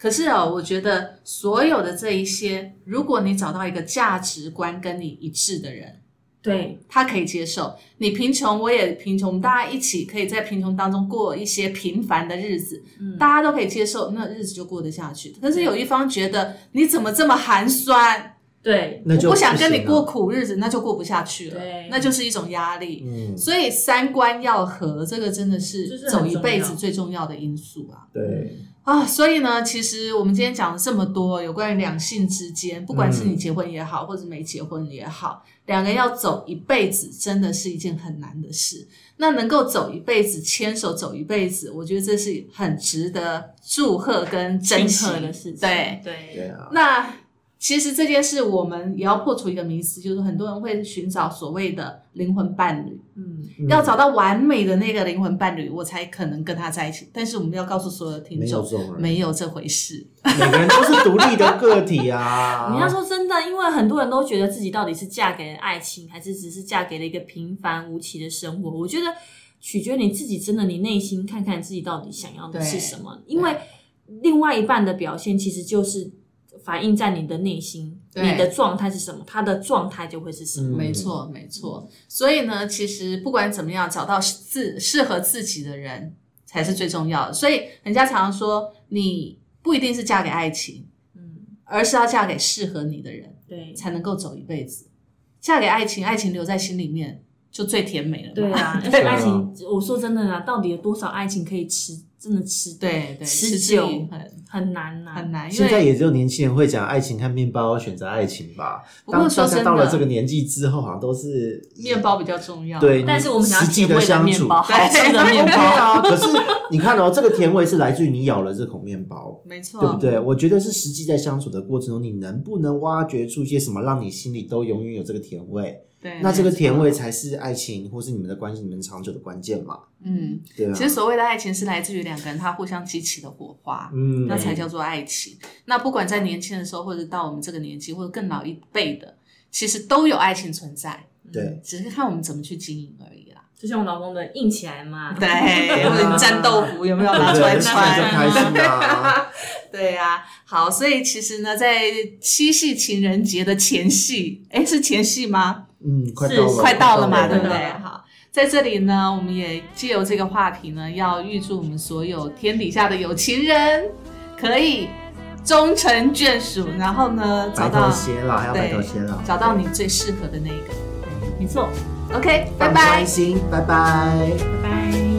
可是哦，我觉得所有的这一些，如果你找到一个价值观跟你一致的人，对，他可以接受。你贫穷，我也贫穷，我们大家一起可以在贫穷当中过一些平凡的日子，嗯大家都可以接受，那日子就过得下去。可是有一方觉得你怎么这么寒酸，对，那就我不想跟你过。苦日子，那就过不下去了对，那就是一种压力。嗯，所以三观要合，这个真的是走一辈子最重要的因素啊。对，啊，所以呢，其实我们今天讲了这么多有关于两性之间，不管是你结婚也好，或者没结婚也好，两个人要走一辈子，真的是一件很难的事。那能够走一辈子，牵手走一辈子，我觉得这是很值得祝贺跟珍惜的事情。对，对对啊，那其实这件事，我们也要破除一个迷思，就是很多人会寻找所谓的灵魂伴侣，嗯，要找到完美的那个灵魂伴侣，我才可能跟他在一起。但是我们要告诉所有的听没有众，没有这回事。每个人都是独立的个体啊。你要说真的，因为很多人都觉得自己到底是嫁给了爱情，还是只是嫁给了一个平凡无奇的生活。我觉得取决于你自己，真的你内心看看自己到底想要的是什么。因为另外一半的表现其实就是反映在你的内心，你的状态是什么，他的状态就会是什么。嗯没错，没错。所以呢，其实不管怎么样，找到自适合自己的人才是最重要的。所以人家常常说，你不一定是嫁给爱情，嗯，而是要嫁给适合你的人，对，才能够走一辈子。嫁给爱情，爱情留在心里面就最甜美了。对啊，爱情，我说真的啊，到底有多少爱情可以持真的吃对对，持持之以久很很难呐、很难，现在也只有年轻人会讲爱情和面包，选择爱情吧。当不过说真大家到了这个年纪之后，好像都是面包比较重要。对，但是我们想要实际甜味的相处，面包，对好吃的面包。啊。可是你看哦，这个甜味是来自于你咬了这口面包。没错，对不对？我觉得是实际在相处的过程中，你能不能挖掘出一些什么，让你心里都永远有这个甜味？对，那这个甜味才是爱情或是你们的关系、你们长久的关键嘛？嗯，对啊其，实所谓的爱情是来自于两个人他互相激起的火花，嗯，那才叫做爱情。那不管在年轻的时候，或者到我们这个年纪，或者更老一辈的，其实都有爱情存在，对，只是看我们怎么去经营而已啦。就像我老公的硬起来嘛，对，或者你战斗服有没有拿出来对穿？对呀、好，所以其实呢，在七夕情人节的前夕，哎，是前夕吗？嗯，快是到了，快到了嘛，对不对好，在这里呢，我们也借由这个话题呢，要预祝我们所有天底下的有情人可以终成眷属，然后呢，找白头到偕老，还要白头偕老，找到你最适合的那一个。没错，OK，拜拜拜拜。拜拜。